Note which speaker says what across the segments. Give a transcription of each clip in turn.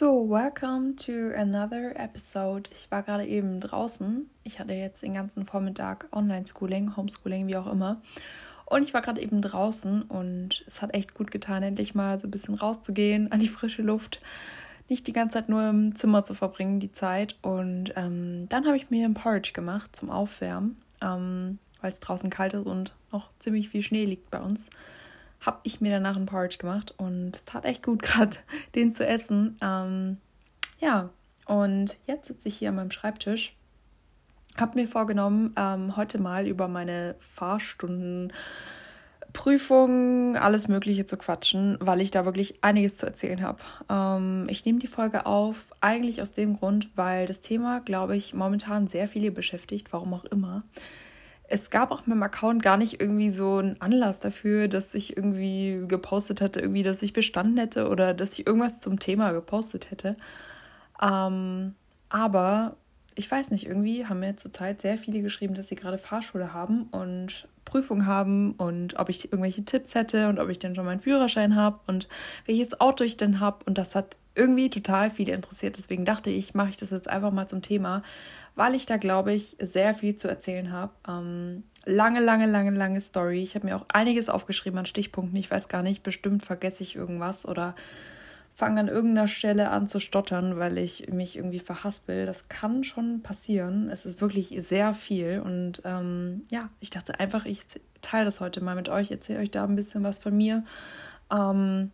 Speaker 1: So, welcome to another episode. Ich war gerade eben draußen. Ich hatte jetzt den ganzen Vormittag Online-Schooling, Homeschooling, wie auch immer. Und ich war gerade eben draußen und es hat echt gut getan, endlich mal so ein bisschen rauszugehen an die frische Luft. Nicht die ganze Zeit nur im Zimmer zu verbringen, die Zeit. Und ähm, dann habe ich mir ein Porridge gemacht zum Aufwärmen, ähm, weil es draußen kalt ist und noch ziemlich viel Schnee liegt bei uns habe ich mir danach ein Porridge gemacht und es tat echt gut, gerade den zu essen. Ähm, ja, und jetzt sitze ich hier an meinem Schreibtisch. Habe mir vorgenommen, ähm, heute mal über meine Fahrstunden, Prüfungen, alles Mögliche zu quatschen, weil ich da wirklich einiges zu erzählen habe. Ähm, ich nehme die Folge auf, eigentlich aus dem Grund, weil das Thema, glaube ich, momentan sehr viele beschäftigt, warum auch immer es gab auch mit dem Account gar nicht irgendwie so einen Anlass dafür, dass ich irgendwie gepostet hätte, irgendwie, dass ich bestanden hätte oder dass ich irgendwas zum Thema gepostet hätte. Ähm, aber ich weiß nicht, irgendwie haben mir zurzeit sehr viele geschrieben, dass sie gerade Fahrschule haben und Prüfung haben und ob ich irgendwelche Tipps hätte und ob ich denn schon meinen Führerschein habe und welches Auto ich denn habe. Und das hat irgendwie total viele interessiert. Deswegen dachte ich, mache ich das jetzt einfach mal zum Thema, weil ich da, glaube ich, sehr viel zu erzählen habe. Ähm, lange, lange, lange, lange Story. Ich habe mir auch einiges aufgeschrieben an Stichpunkten. Ich weiß gar nicht, bestimmt vergesse ich irgendwas oder fange an irgendeiner Stelle an zu stottern, weil ich mich irgendwie verhaspel. Das kann schon passieren. Es ist wirklich sehr viel. Und ähm, ja, ich dachte einfach, ich teile das heute mal mit euch, erzähle euch da ein bisschen was von mir. Ähm,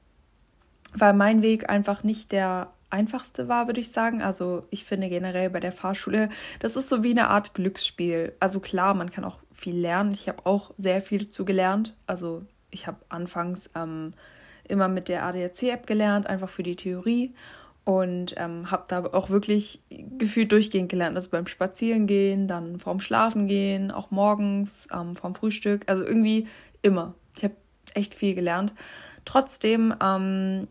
Speaker 1: weil mein Weg einfach nicht der einfachste war, würde ich sagen. Also ich finde generell bei der Fahrschule, das ist so wie eine Art Glücksspiel. Also klar, man kann auch viel lernen. Ich habe auch sehr viel dazu gelernt. Also ich habe anfangs ähm, immer mit der ADAC-App gelernt, einfach für die Theorie. Und ähm, habe da auch wirklich gefühlt durchgehend gelernt. Also beim Spazierengehen, dann vorm Schlafengehen, auch morgens, ähm, vorm Frühstück. Also irgendwie immer. Ich habe echt viel gelernt. Trotzdem ähm,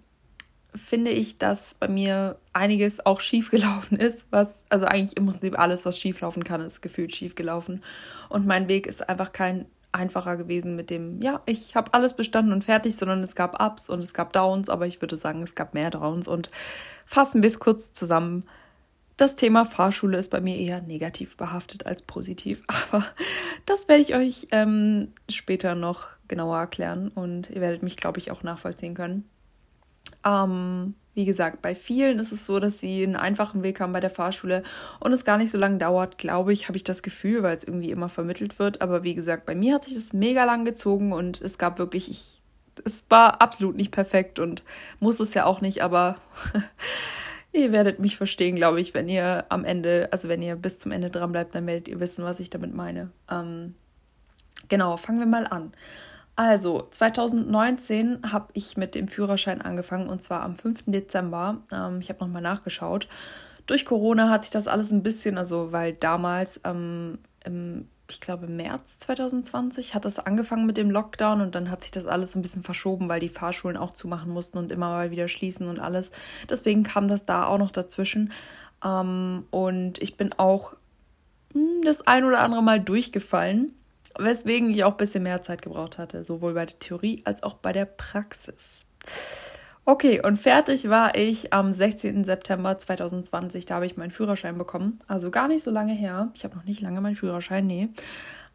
Speaker 1: finde ich, dass bei mir einiges auch schief gelaufen ist, was, also eigentlich im Prinzip alles, was schief laufen kann, ist gefühlt schief gelaufen. Und mein Weg ist einfach kein einfacher gewesen mit dem, ja, ich habe alles bestanden und fertig, sondern es gab Ups und es gab Downs, aber ich würde sagen, es gab mehr Downs und fassen wir es kurz zusammen. Das Thema Fahrschule ist bei mir eher negativ behaftet als positiv, aber das werde ich euch ähm, später noch genauer erklären und ihr werdet mich, glaube ich, auch nachvollziehen können. Ähm, wie gesagt, bei vielen ist es so, dass sie einen einfachen Weg haben bei der Fahrschule und es gar nicht so lange dauert, glaube ich, habe ich das Gefühl, weil es irgendwie immer vermittelt wird. Aber wie gesagt, bei mir hat sich das mega lang gezogen und es gab wirklich, ich, es war absolut nicht perfekt und muss es ja auch nicht, aber ihr werdet mich verstehen, glaube ich, wenn ihr am Ende, also wenn ihr bis zum Ende dran bleibt, dann werdet ihr wissen, was ich damit meine. Ähm, genau, fangen wir mal an. Also, 2019 habe ich mit dem Führerschein angefangen und zwar am 5. Dezember. Ähm, ich habe nochmal nachgeschaut. Durch Corona hat sich das alles ein bisschen, also weil damals, ähm, im, ich glaube März 2020, hat das angefangen mit dem Lockdown und dann hat sich das alles ein bisschen verschoben, weil die Fahrschulen auch zumachen mussten und immer mal wieder schließen und alles. Deswegen kam das da auch noch dazwischen. Ähm, und ich bin auch mh, hm, das ein oder andere Mal durchgefallen weswegen ich auch ein bisschen mehr Zeit gebraucht hatte, sowohl bei der Theorie als auch bei der Praxis. Okay, und fertig war ich am 16. September 2020. Da habe ich meinen Führerschein bekommen. Also gar nicht so lange her. Ich habe noch nicht lange meinen Führerschein, nee.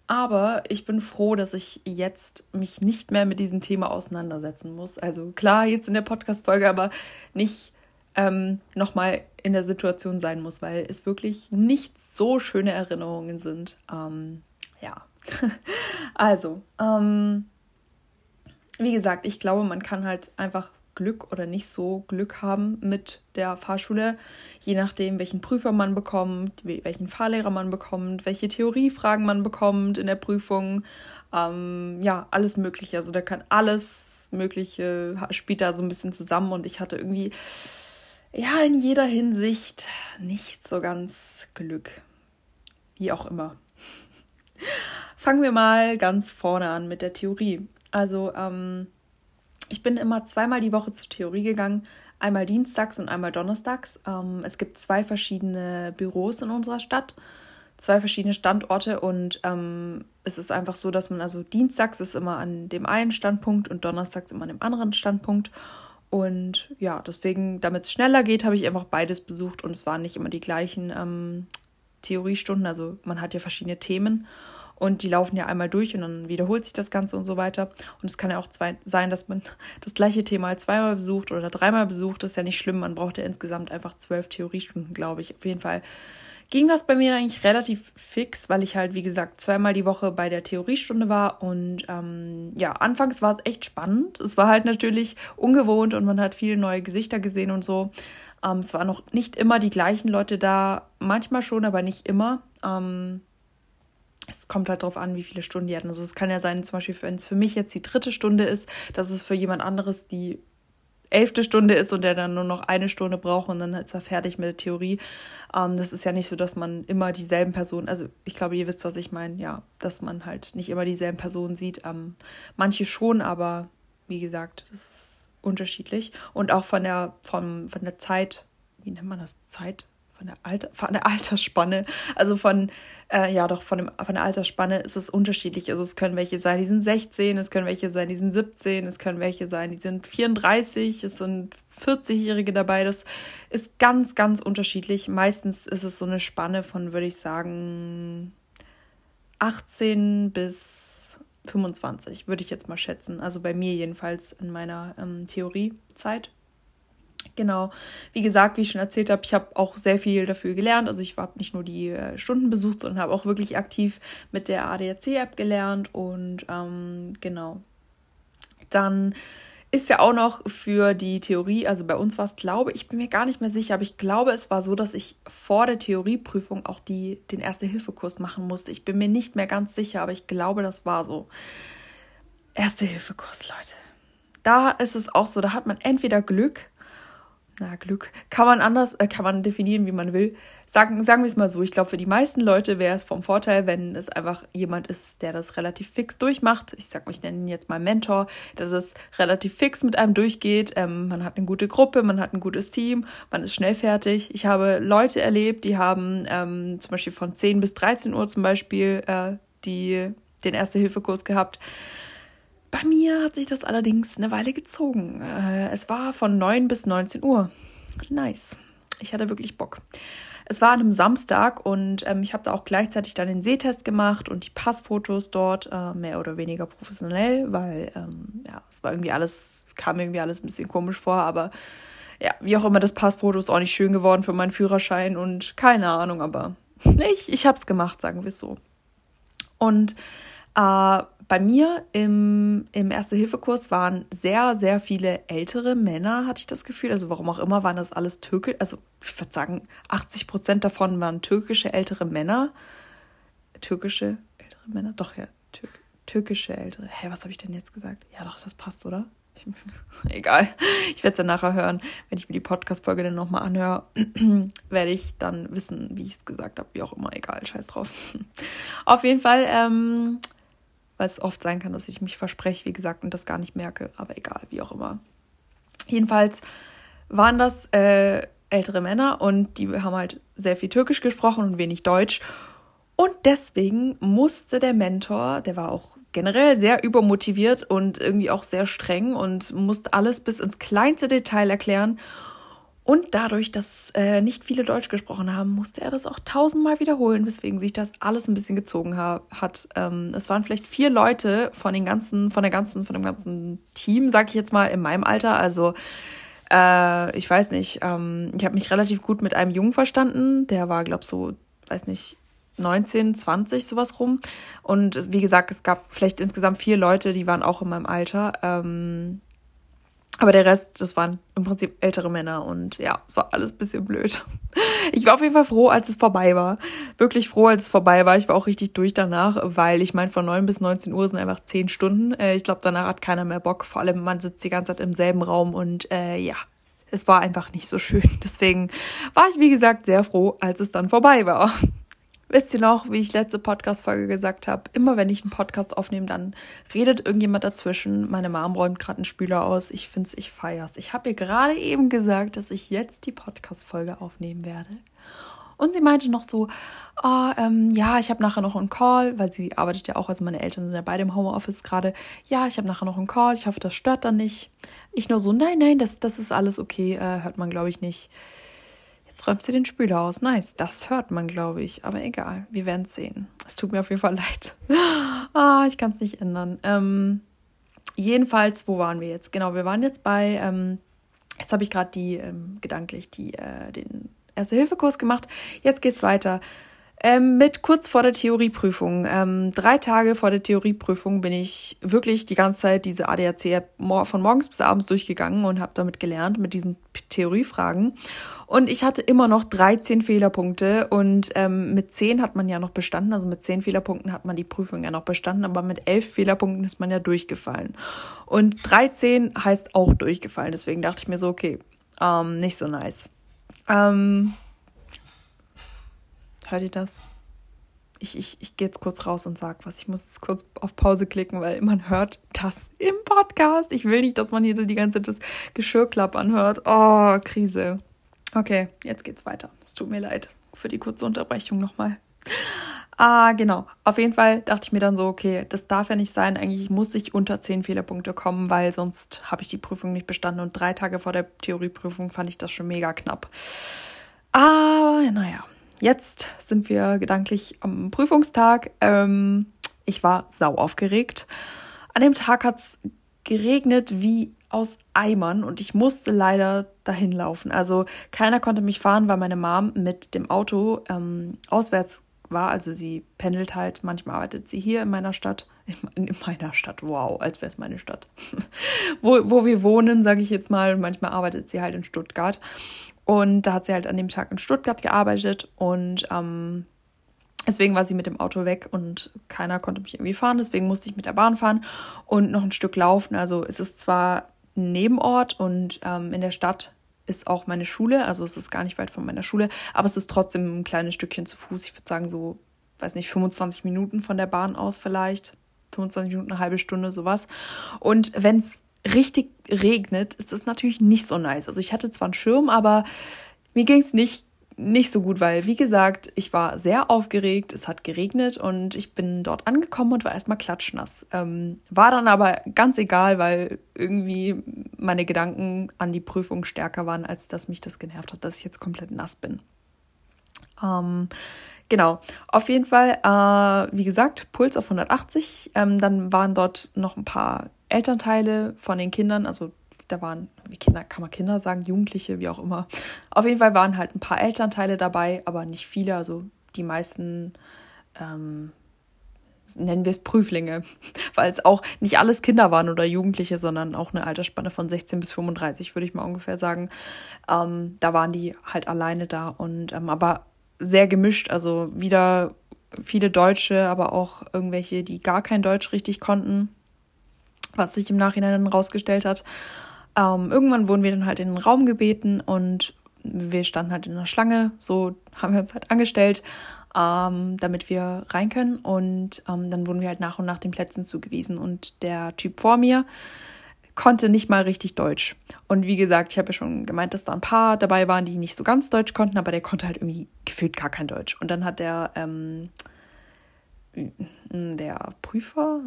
Speaker 1: Aber ich bin froh, dass ich jetzt mich nicht mehr mit diesem Thema auseinandersetzen muss. Also klar, jetzt in der Podcast-Folge, aber nicht ähm, nochmal in der Situation sein muss, weil es wirklich nicht so schöne Erinnerungen sind. Ähm, ja, also, ähm, wie gesagt, ich glaube, man kann halt einfach Glück oder nicht so Glück haben mit der Fahrschule, je nachdem, welchen Prüfer man bekommt, welchen Fahrlehrer man bekommt, welche Theoriefragen man bekommt in der Prüfung. Ähm, ja, alles Mögliche. Also da kann alles Mögliche spielt da so ein bisschen zusammen und ich hatte irgendwie ja in jeder Hinsicht nicht so ganz Glück. Wie auch immer. Fangen wir mal ganz vorne an mit der Theorie. Also, ähm, ich bin immer zweimal die Woche zur Theorie gegangen, einmal dienstags und einmal donnerstags. Ähm, es gibt zwei verschiedene Büros in unserer Stadt, zwei verschiedene Standorte und ähm, es ist einfach so, dass man also dienstags ist immer an dem einen Standpunkt und donnerstags immer an dem anderen Standpunkt. Und ja, deswegen, damit es schneller geht, habe ich einfach beides besucht und es waren nicht immer die gleichen ähm, Theoriestunden. Also man hat ja verschiedene Themen und die laufen ja einmal durch und dann wiederholt sich das Ganze und so weiter. Und es kann ja auch zwei, sein, dass man das gleiche Thema zweimal besucht oder dreimal besucht. Das ist ja nicht schlimm. Man braucht ja insgesamt einfach zwölf Theoriestunden, glaube ich. Auf jeden Fall ging das bei mir eigentlich relativ fix, weil ich halt, wie gesagt, zweimal die Woche bei der Theoriestunde war. Und ähm, ja, anfangs war es echt spannend. Es war halt natürlich ungewohnt und man hat viele neue Gesichter gesehen und so. Ähm, es waren noch nicht immer die gleichen Leute da, manchmal schon, aber nicht immer. Ähm, es kommt halt darauf an, wie viele Stunden die hatten. Also es kann ja sein, zum Beispiel, wenn es für mich jetzt die dritte Stunde ist, dass es für jemand anderes die elfte Stunde ist und der dann nur noch eine Stunde braucht und dann ist er fertig mit der Theorie. Ähm, das ist ja nicht so, dass man immer dieselben Personen, also ich glaube, ihr wisst, was ich meine, ja, dass man halt nicht immer dieselben Personen sieht. Ähm, manche schon, aber wie gesagt, das ist unterschiedlich. Und auch von der, vom, von der Zeit, wie nennt man das? Zeit? Von der, Alter, von der Altersspanne, also von, äh, ja doch, von, dem, von der Altersspanne ist es unterschiedlich. Also es können welche sein, die sind 16, es können welche sein, die sind 17, es können welche sein, die sind 34, es sind 40-Jährige dabei. Das ist ganz, ganz unterschiedlich. Meistens ist es so eine Spanne von, würde ich sagen, 18 bis 25, würde ich jetzt mal schätzen. Also bei mir jedenfalls in meiner ähm, Theoriezeit. Genau, wie gesagt, wie ich schon erzählt habe, ich habe auch sehr viel dafür gelernt. Also ich habe nicht nur die äh, Stunden besucht, sondern habe auch wirklich aktiv mit der ADAC-App gelernt. Und ähm, genau, dann ist ja auch noch für die Theorie, also bei uns war es, glaube ich, bin mir gar nicht mehr sicher, aber ich glaube, es war so, dass ich vor der Theorieprüfung auch die, den Erste-Hilfe-Kurs machen musste. Ich bin mir nicht mehr ganz sicher, aber ich glaube, das war so. Erste-Hilfe-Kurs, Leute. Da ist es auch so, da hat man entweder Glück na, Glück kann man anders, äh, kann man definieren, wie man will. Sagen, sagen wir es mal so, ich glaube, für die meisten Leute wäre es vom Vorteil, wenn es einfach jemand ist, der das relativ fix durchmacht. Ich sag ich nenne ihn jetzt mal Mentor, der das relativ fix mit einem durchgeht. Ähm, man hat eine gute Gruppe, man hat ein gutes Team, man ist schnell fertig. Ich habe Leute erlebt, die haben ähm, zum Beispiel von 10 bis 13 Uhr zum Beispiel äh, die, den Erste-Hilfe-Kurs gehabt. Bei mir hat sich das allerdings eine Weile gezogen. Äh, es war von 9 bis 19 Uhr. Nice. Ich hatte wirklich Bock. Es war an einem Samstag und ähm, ich habe da auch gleichzeitig dann den Sehtest gemacht und die Passfotos dort äh, mehr oder weniger professionell, weil ähm, ja, es war irgendwie alles, kam irgendwie alles ein bisschen komisch vor, aber ja, wie auch immer, das Passfoto ist auch nicht schön geworden für meinen Führerschein und keine Ahnung, aber ich, ich habe es gemacht, sagen wir es so. Und äh, bei mir im, im Erste-Hilfe-Kurs waren sehr, sehr viele ältere Männer, hatte ich das Gefühl. Also warum auch immer waren das alles Türke. Also ich würde sagen, 80 Prozent davon waren türkische ältere Männer. Türkische ältere Männer? Doch, ja. Tür türkische ältere. Hä, was habe ich denn jetzt gesagt? Ja, doch, das passt, oder? Egal. Ich werde es ja nachher hören. Wenn ich mir die Podcast-Folge dann nochmal anhöre, werde ich dann wissen, wie ich es gesagt habe. Wie auch immer, egal. Scheiß drauf. Auf jeden Fall, ähm, weil es oft sein kann, dass ich mich verspreche, wie gesagt, und das gar nicht merke, aber egal, wie auch immer. Jedenfalls waren das äh, ältere Männer und die haben halt sehr viel Türkisch gesprochen und wenig Deutsch. Und deswegen musste der Mentor, der war auch generell sehr übermotiviert und irgendwie auch sehr streng und musste alles bis ins kleinste Detail erklären. Und dadurch, dass äh, nicht viele Deutsch gesprochen haben, musste er das auch tausendmal wiederholen, weswegen sich das alles ein bisschen gezogen ha hat. Ähm, es waren vielleicht vier Leute von den ganzen, von der ganzen, von dem ganzen Team, sag ich jetzt mal, in meinem Alter. Also äh, ich weiß nicht, ähm, ich habe mich relativ gut mit einem Jungen verstanden. Der war, glaub so, weiß nicht, 19, 20, sowas rum. Und wie gesagt, es gab vielleicht insgesamt vier Leute, die waren auch in meinem Alter. Ähm, aber der Rest, das waren im Prinzip ältere Männer und ja, es war alles bisschen blöd. Ich war auf jeden Fall froh, als es vorbei war. Wirklich froh, als es vorbei war. Ich war auch richtig durch danach, weil ich meine, von 9 bis 19 Uhr sind einfach 10 Stunden. Äh, ich glaube, danach hat keiner mehr Bock. Vor allem, man sitzt die ganze Zeit im selben Raum und äh, ja, es war einfach nicht so schön. Deswegen war ich, wie gesagt, sehr froh, als es dann vorbei war. Wisst ihr noch, wie ich letzte Podcast-Folge gesagt habe, immer wenn ich einen Podcast aufnehme, dann redet irgendjemand dazwischen. Meine Mom räumt gerade einen Spüler aus. Ich finde es, ich feier's. Ich habe ihr gerade eben gesagt, dass ich jetzt die Podcast-Folge aufnehmen werde. Und sie meinte noch so, oh, ähm, ja, ich habe nachher noch einen Call, weil sie arbeitet ja auch, also meine Eltern sind ja beide im Homeoffice gerade. Ja, ich habe nachher noch einen Call, ich hoffe, das stört dann nicht. Ich nur so, nein, nein, das, das ist alles okay, äh, hört man, glaube ich, nicht. Jetzt räumt sie den Spüler aus. Nice, das hört man, glaube ich. Aber egal, wir werden es sehen. Es tut mir auf jeden Fall leid. ah, ich kann es nicht ändern. Ähm, jedenfalls, wo waren wir jetzt? Genau, wir waren jetzt bei, ähm, jetzt habe ich gerade die, ähm, gedanklich, die, äh, den Erste-Hilfe-Kurs gemacht. Jetzt geht's weiter. Ähm, mit kurz vor der Theorieprüfung. Ähm, drei Tage vor der Theorieprüfung bin ich wirklich die ganze Zeit diese ADAC von morgens bis abends durchgegangen und habe damit gelernt mit diesen Theoriefragen. Und ich hatte immer noch 13 Fehlerpunkte und ähm, mit 10 hat man ja noch bestanden. Also mit 10 Fehlerpunkten hat man die Prüfung ja noch bestanden, aber mit 11 Fehlerpunkten ist man ja durchgefallen. Und 13 heißt auch durchgefallen. Deswegen dachte ich mir so, okay, ähm, nicht so nice. Ähm, Hört ihr das? Ich, ich, ich gehe jetzt kurz raus und sag was. Ich muss jetzt kurz auf Pause klicken, weil man hört das im Podcast. Ich will nicht, dass man hier die ganze Zeit das Geschirrklappern hört. Oh, Krise. Okay, jetzt geht's weiter. Es tut mir leid für die kurze Unterbrechung nochmal. Ah, genau. Auf jeden Fall dachte ich mir dann so, okay, das darf ja nicht sein. Eigentlich muss ich unter 10 Fehlerpunkte kommen, weil sonst habe ich die Prüfung nicht bestanden. Und drei Tage vor der Theorieprüfung fand ich das schon mega knapp. Ah, naja, jetzt sind wir gedanklich am Prüfungstag. Ähm, ich war sau aufgeregt. An dem Tag hat es geregnet wie aus Eimern und ich musste leider dahin laufen. Also keiner konnte mich fahren, weil meine Mom mit dem Auto ähm, auswärts war. Also sie pendelt halt, manchmal arbeitet sie hier in meiner Stadt. In, in meiner Stadt, wow, als wäre es meine Stadt. wo, wo wir wohnen, sage ich jetzt mal. Manchmal arbeitet sie halt in Stuttgart. Und da hat sie halt an dem Tag in Stuttgart gearbeitet und ähm, deswegen war sie mit dem Auto weg und keiner konnte mich irgendwie fahren. Deswegen musste ich mit der Bahn fahren und noch ein Stück laufen. Also es ist zwar ein Nebenort und ähm, in der Stadt ist auch meine Schule, also es ist gar nicht weit von meiner Schule, aber es ist trotzdem ein kleines Stückchen zu Fuß. Ich würde sagen so, weiß nicht, 25 Minuten von der Bahn aus vielleicht. 25 Minuten, eine halbe Stunde, sowas. Und wenn es richtig regnet, ist das natürlich nicht so nice. Also ich hatte zwar einen Schirm, aber mir ging es nicht, nicht so gut, weil, wie gesagt, ich war sehr aufgeregt, es hat geregnet und ich bin dort angekommen und war erstmal klatschnass. Ähm, war dann aber ganz egal, weil irgendwie meine Gedanken an die Prüfung stärker waren, als dass mich das genervt hat, dass ich jetzt komplett nass bin. Ähm, Genau, auf jeden Fall, äh, wie gesagt, Puls auf 180. Ähm, dann waren dort noch ein paar Elternteile von den Kindern, also da waren, wie Kinder, kann man Kinder sagen, Jugendliche, wie auch immer. Auf jeden Fall waren halt ein paar Elternteile dabei, aber nicht viele, also die meisten, ähm, nennen wir es Prüflinge, weil es auch nicht alles Kinder waren oder Jugendliche, sondern auch eine Altersspanne von 16 bis 35, würde ich mal ungefähr sagen. Ähm, da waren die halt alleine da und ähm, aber sehr gemischt, also wieder viele Deutsche, aber auch irgendwelche, die gar kein Deutsch richtig konnten was sich im Nachhinein dann rausgestellt hat. Ähm, irgendwann wurden wir dann halt in den Raum gebeten und wir standen halt in der Schlange. So haben wir uns halt angestellt, ähm, damit wir rein können. Und ähm, dann wurden wir halt nach und nach den Plätzen zugewiesen. Und der Typ vor mir konnte nicht mal richtig Deutsch. Und wie gesagt, ich habe ja schon gemeint, dass da ein paar dabei waren, die nicht so ganz Deutsch konnten, aber der konnte halt irgendwie gefühlt gar kein Deutsch. Und dann hat der ähm, der Prüfer,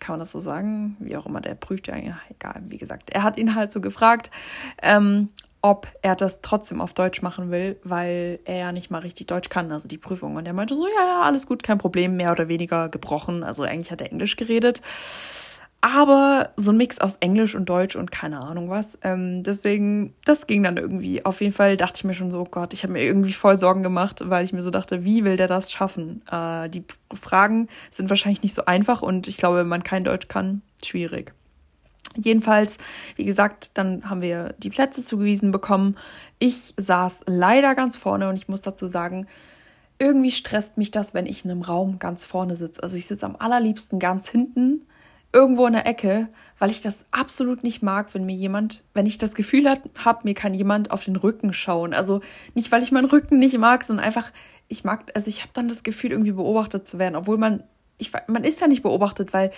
Speaker 1: kann man das so sagen, wie auch immer, der prüft ja, egal, wie gesagt, er hat ihn halt so gefragt, ähm, ob er das trotzdem auf Deutsch machen will, weil er ja nicht mal richtig Deutsch kann, also die Prüfung. Und er meinte so, ja, ja, alles gut, kein Problem, mehr oder weniger gebrochen. Also eigentlich hat er Englisch geredet. Aber so ein Mix aus Englisch und Deutsch und keine Ahnung was. Ähm, deswegen, das ging dann irgendwie. Auf jeden Fall dachte ich mir schon so, oh Gott, ich habe mir irgendwie voll Sorgen gemacht, weil ich mir so dachte, wie will der das schaffen? Äh, die Fragen sind wahrscheinlich nicht so einfach und ich glaube, wenn man kein Deutsch kann, schwierig. Jedenfalls, wie gesagt, dann haben wir die Plätze zugewiesen bekommen. Ich saß leider ganz vorne und ich muss dazu sagen, irgendwie stresst mich das, wenn ich in einem Raum ganz vorne sitze. Also ich sitze am allerliebsten ganz hinten irgendwo in der Ecke, weil ich das absolut nicht mag, wenn mir jemand, wenn ich das Gefühl habe, mir kann jemand auf den Rücken schauen. Also nicht, weil ich meinen Rücken nicht mag, sondern einfach, ich mag, also ich habe dann das Gefühl, irgendwie beobachtet zu werden, obwohl man, ich, man ist ja nicht beobachtet, weil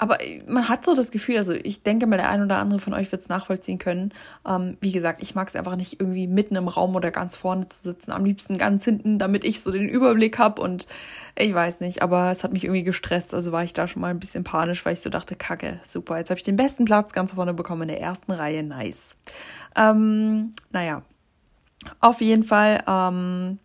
Speaker 1: aber man hat so das Gefühl, also ich denke mal, der ein oder andere von euch wird es nachvollziehen können. Ähm, wie gesagt, ich mag es einfach nicht irgendwie mitten im Raum oder ganz vorne zu sitzen. Am liebsten ganz hinten, damit ich so den Überblick habe und ich weiß nicht, aber es hat mich irgendwie gestresst. Also war ich da schon mal ein bisschen panisch, weil ich so dachte, kacke, super, jetzt habe ich den besten Platz ganz vorne bekommen in der ersten Reihe, nice. Ähm, naja, auf jeden Fall ähm,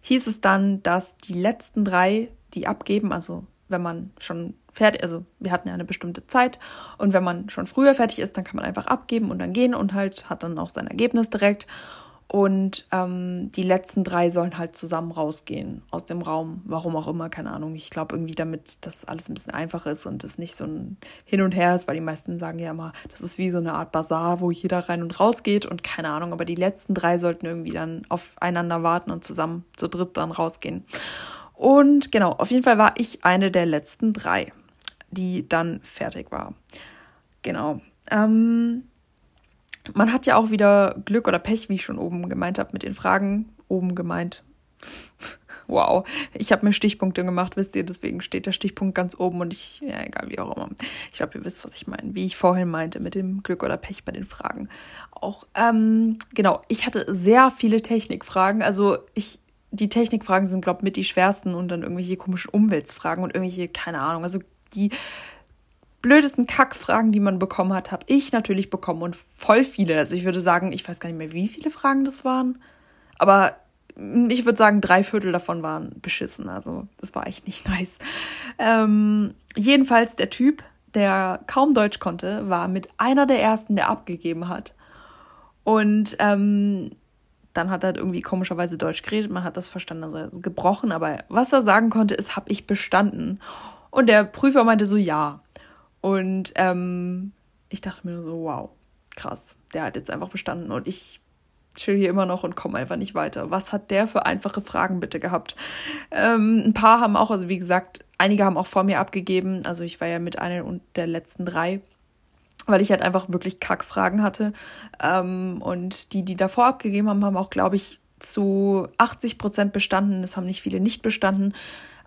Speaker 1: hieß es dann, dass die letzten drei, die abgeben, also wenn man schon fertig, also wir hatten ja eine bestimmte Zeit und wenn man schon früher fertig ist, dann kann man einfach abgeben und dann gehen und halt hat dann auch sein Ergebnis direkt. Und ähm, die letzten drei sollen halt zusammen rausgehen aus dem Raum. Warum auch immer, keine Ahnung. Ich glaube irgendwie, damit das alles ein bisschen einfacher ist und es nicht so ein Hin und Her ist, weil die meisten sagen ja immer, das ist wie so eine Art Bazar, wo jeder rein und raus geht und keine Ahnung. Aber die letzten drei sollten irgendwie dann aufeinander warten und zusammen zu dritt dann rausgehen. Und genau, auf jeden Fall war ich eine der letzten drei, die dann fertig war. Genau. Ähm, man hat ja auch wieder Glück oder Pech, wie ich schon oben gemeint habe, mit den Fragen. Oben gemeint. wow, ich habe mir Stichpunkte gemacht, wisst ihr, deswegen steht der Stichpunkt ganz oben und ich, ja, egal, wie auch immer. Ich glaube, ihr wisst, was ich meine, wie ich vorhin meinte mit dem Glück oder Pech bei den Fragen. Auch, ähm, genau, ich hatte sehr viele Technikfragen, also ich, die Technikfragen sind, glaube ich, mit die schwersten und dann irgendwelche komischen Umweltsfragen und irgendwelche, keine Ahnung, also die blödesten Kackfragen, die man bekommen hat, habe ich natürlich bekommen und voll viele. Also ich würde sagen, ich weiß gar nicht mehr, wie viele Fragen das waren, aber ich würde sagen, drei Viertel davon waren beschissen. Also das war echt nicht nice. Ähm, jedenfalls der Typ, der kaum Deutsch konnte, war mit einer der ersten, der abgegeben hat. Und ähm, dann hat er irgendwie komischerweise Deutsch geredet, man hat das verstanden, also gebrochen, aber was er sagen konnte, ist, habe ich bestanden. Und der Prüfer meinte so, ja. Und ähm, ich dachte mir so, wow, krass, der hat jetzt einfach bestanden und ich chill hier immer noch und komme einfach nicht weiter. Was hat der für einfache Fragen bitte gehabt? Ähm, ein paar haben auch, also wie gesagt, einige haben auch vor mir abgegeben. Also ich war ja mit einer und der letzten drei, weil ich halt einfach wirklich Kackfragen hatte. Ähm, und die, die davor abgegeben haben, haben auch, glaube ich, zu 80 Prozent bestanden. Es haben nicht viele nicht bestanden.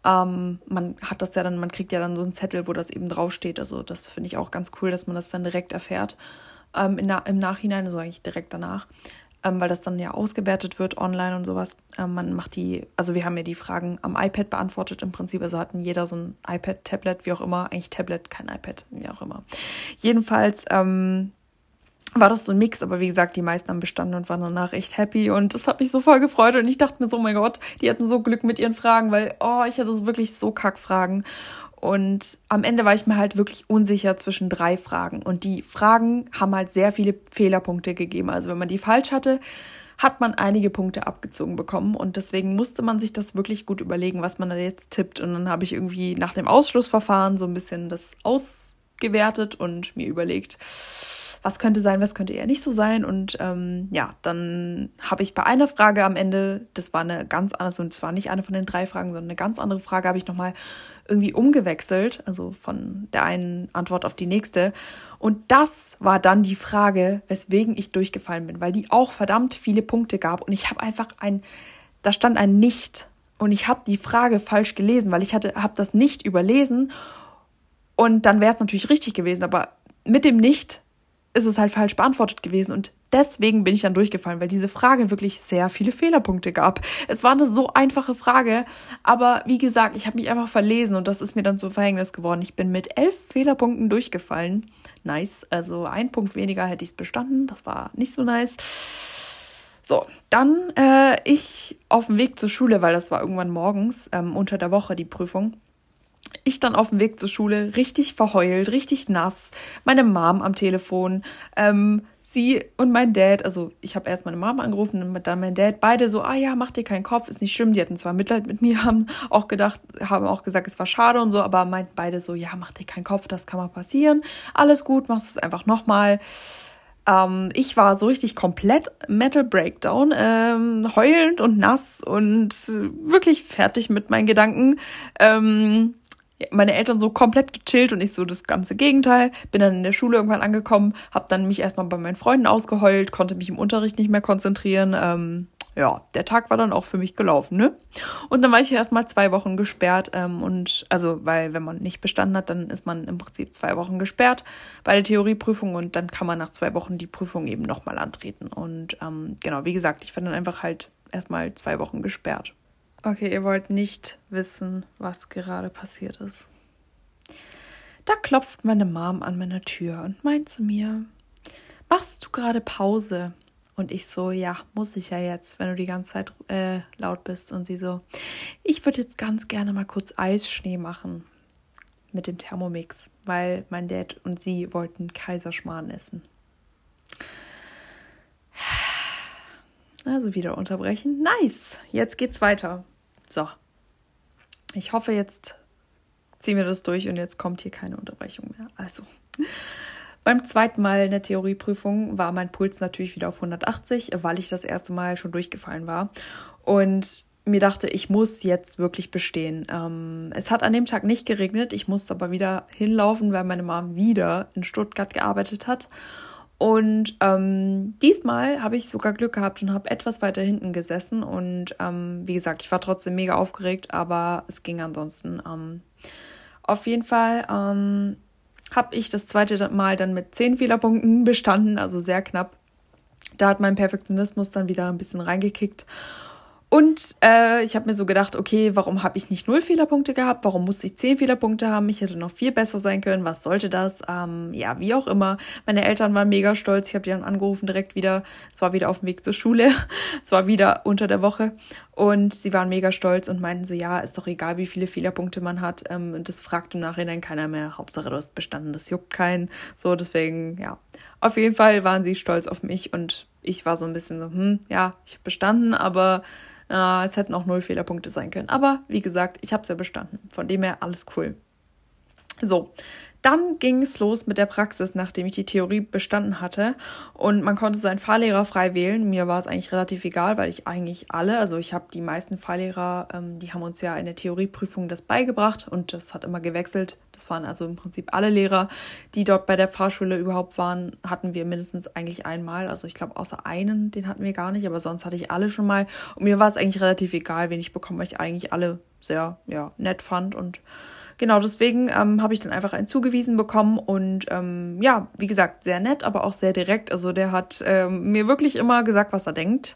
Speaker 1: Ähm, man hat das ja dann, man kriegt ja dann so einen Zettel, wo das eben draufsteht. Also das finde ich auch ganz cool, dass man das dann direkt erfährt ähm, in, im Nachhinein, also eigentlich direkt danach, ähm, weil das dann ja ausgewertet wird online und sowas. Ähm, man macht die, also wir haben ja die Fragen am iPad beantwortet im Prinzip, also hatten jeder so ein iPad, Tablet, wie auch immer, eigentlich Tablet, kein iPad, wie auch immer. Jedenfalls ähm, war das so ein Mix, aber wie gesagt, die meisten haben bestanden und waren danach echt happy und das hat mich so voll gefreut und ich dachte mir so, oh mein Gott, die hatten so Glück mit ihren Fragen, weil, oh, ich hatte wirklich so Kackfragen und am Ende war ich mir halt wirklich unsicher zwischen drei Fragen und die Fragen haben halt sehr viele Fehlerpunkte gegeben, also wenn man die falsch hatte, hat man einige Punkte abgezogen bekommen und deswegen musste man sich das wirklich gut überlegen, was man da jetzt tippt und dann habe ich irgendwie nach dem Ausschlussverfahren so ein bisschen das ausgewertet und mir überlegt, was könnte sein, was könnte eher nicht so sein. Und ähm, ja, dann habe ich bei einer Frage am Ende, das war eine ganz andere, und zwar nicht eine von den drei Fragen, sondern eine ganz andere Frage, habe ich nochmal irgendwie umgewechselt, also von der einen Antwort auf die nächste. Und das war dann die Frage, weswegen ich durchgefallen bin, weil die auch verdammt viele Punkte gab. Und ich habe einfach ein, da stand ein Nicht. Und ich habe die Frage falsch gelesen, weil ich hatte, habe das nicht überlesen. Und dann wäre es natürlich richtig gewesen, aber mit dem Nicht ist es halt falsch beantwortet gewesen und deswegen bin ich dann durchgefallen, weil diese Frage wirklich sehr viele Fehlerpunkte gab. Es war eine so einfache Frage, aber wie gesagt, ich habe mich einfach verlesen und das ist mir dann zu Verhängnis geworden. Ich bin mit elf Fehlerpunkten durchgefallen. Nice, also ein Punkt weniger hätte ich es bestanden. Das war nicht so nice. So, dann äh, ich auf dem Weg zur Schule, weil das war irgendwann morgens ähm, unter der Woche die Prüfung ich dann auf dem Weg zur Schule richtig verheult, richtig nass, meine Mom am Telefon, ähm, sie und mein Dad, also ich habe erst meine Mom angerufen und dann mein Dad, beide so, ah ja, mach dir keinen Kopf, ist nicht schlimm. Die hatten zwar Mitleid mit mir, haben auch gedacht, haben auch gesagt, es war schade und so, aber meinten beide so, ja, mach dir keinen Kopf, das kann mal passieren. Alles gut, machst es einfach nochmal. Ähm, ich war so richtig komplett Metal Breakdown, ähm, heulend und nass und wirklich fertig mit meinen Gedanken. Ähm, meine Eltern so komplett gechillt und ich so das ganze Gegenteil. Bin dann in der Schule irgendwann angekommen, habe dann mich erstmal bei meinen Freunden ausgeheult, konnte mich im Unterricht nicht mehr konzentrieren. Ähm, ja, der Tag war dann auch für mich gelaufen, ne? Und dann war ich erstmal zwei Wochen gesperrt. Ähm, und also, weil wenn man nicht bestanden hat, dann ist man im Prinzip zwei Wochen gesperrt bei der Theorieprüfung und dann kann man nach zwei Wochen die Prüfung eben nochmal antreten. Und ähm, genau, wie gesagt, ich war dann einfach halt erstmal zwei Wochen gesperrt. Okay, ihr wollt nicht wissen, was gerade passiert ist. Da klopft meine Mom an meiner Tür und meint zu mir, machst du gerade Pause? Und ich so, ja, muss ich ja jetzt, wenn du die ganze Zeit äh, laut bist. Und sie so, ich würde jetzt ganz gerne mal kurz Eisschnee machen mit dem Thermomix, weil mein Dad und sie wollten Kaiserschmarrn essen. Also wieder unterbrechen. Nice. Jetzt geht's weiter. So. Ich hoffe, jetzt ziehen wir das durch und jetzt kommt hier keine Unterbrechung mehr. Also. Beim zweiten Mal in der Theorieprüfung war mein Puls natürlich wieder auf 180, weil ich das erste Mal schon durchgefallen war. Und mir dachte, ich muss jetzt wirklich bestehen. Ähm, es hat an dem Tag nicht geregnet, ich musste aber wieder hinlaufen, weil meine Mom wieder in Stuttgart gearbeitet hat. Und ähm, diesmal habe ich sogar Glück gehabt und habe etwas weiter hinten gesessen. Und ähm, wie gesagt, ich war trotzdem mega aufgeregt, aber es ging ansonsten. Ähm, auf jeden Fall ähm, habe ich das zweite Mal dann mit zehn Fehlerpunkten bestanden, also sehr knapp. Da hat mein Perfektionismus dann wieder ein bisschen reingekickt. Und äh, ich habe mir so gedacht, okay, warum habe ich nicht null Fehlerpunkte gehabt? Warum musste ich zehn Fehlerpunkte haben? Ich hätte noch viel besser sein können. Was sollte das? Ähm, ja, wie auch immer. Meine Eltern waren mega stolz. Ich habe die dann angerufen direkt wieder. Es war wieder auf dem Weg zur Schule. es war wieder unter der Woche. Und sie waren mega stolz und meinten so, ja, ist doch egal, wie viele Fehlerpunkte man hat. Ähm, und das fragt im Nachhinein keiner mehr. Hauptsache, du hast bestanden. Das juckt keinen. So, deswegen, ja. Auf jeden Fall waren sie stolz auf mich und ich war so ein bisschen so, hm, ja, ich habe bestanden, aber äh, es hätten auch null Fehlerpunkte sein können. Aber wie gesagt, ich habe es ja bestanden. Von dem her alles cool. So, dann ging es los mit der Praxis, nachdem ich die Theorie bestanden hatte. Und man konnte seinen Fahrlehrer frei wählen. Mir war es eigentlich relativ egal, weil ich eigentlich alle, also ich habe die meisten Fahrlehrer, ähm, die haben uns ja in der Theorieprüfung das beigebracht und das hat immer gewechselt. Das waren also im Prinzip alle Lehrer, die dort bei der Fahrschule überhaupt waren, hatten wir mindestens eigentlich einmal. Also ich glaube, außer einen, den hatten wir gar nicht, aber sonst hatte ich alle schon mal. Und mir war es eigentlich relativ egal, wen ich bekomme, weil ich eigentlich alle sehr ja, nett fand und Genau, deswegen ähm, habe ich dann einfach einen zugewiesen bekommen und ähm, ja, wie gesagt, sehr nett, aber auch sehr direkt. Also der hat ähm, mir wirklich immer gesagt, was er denkt.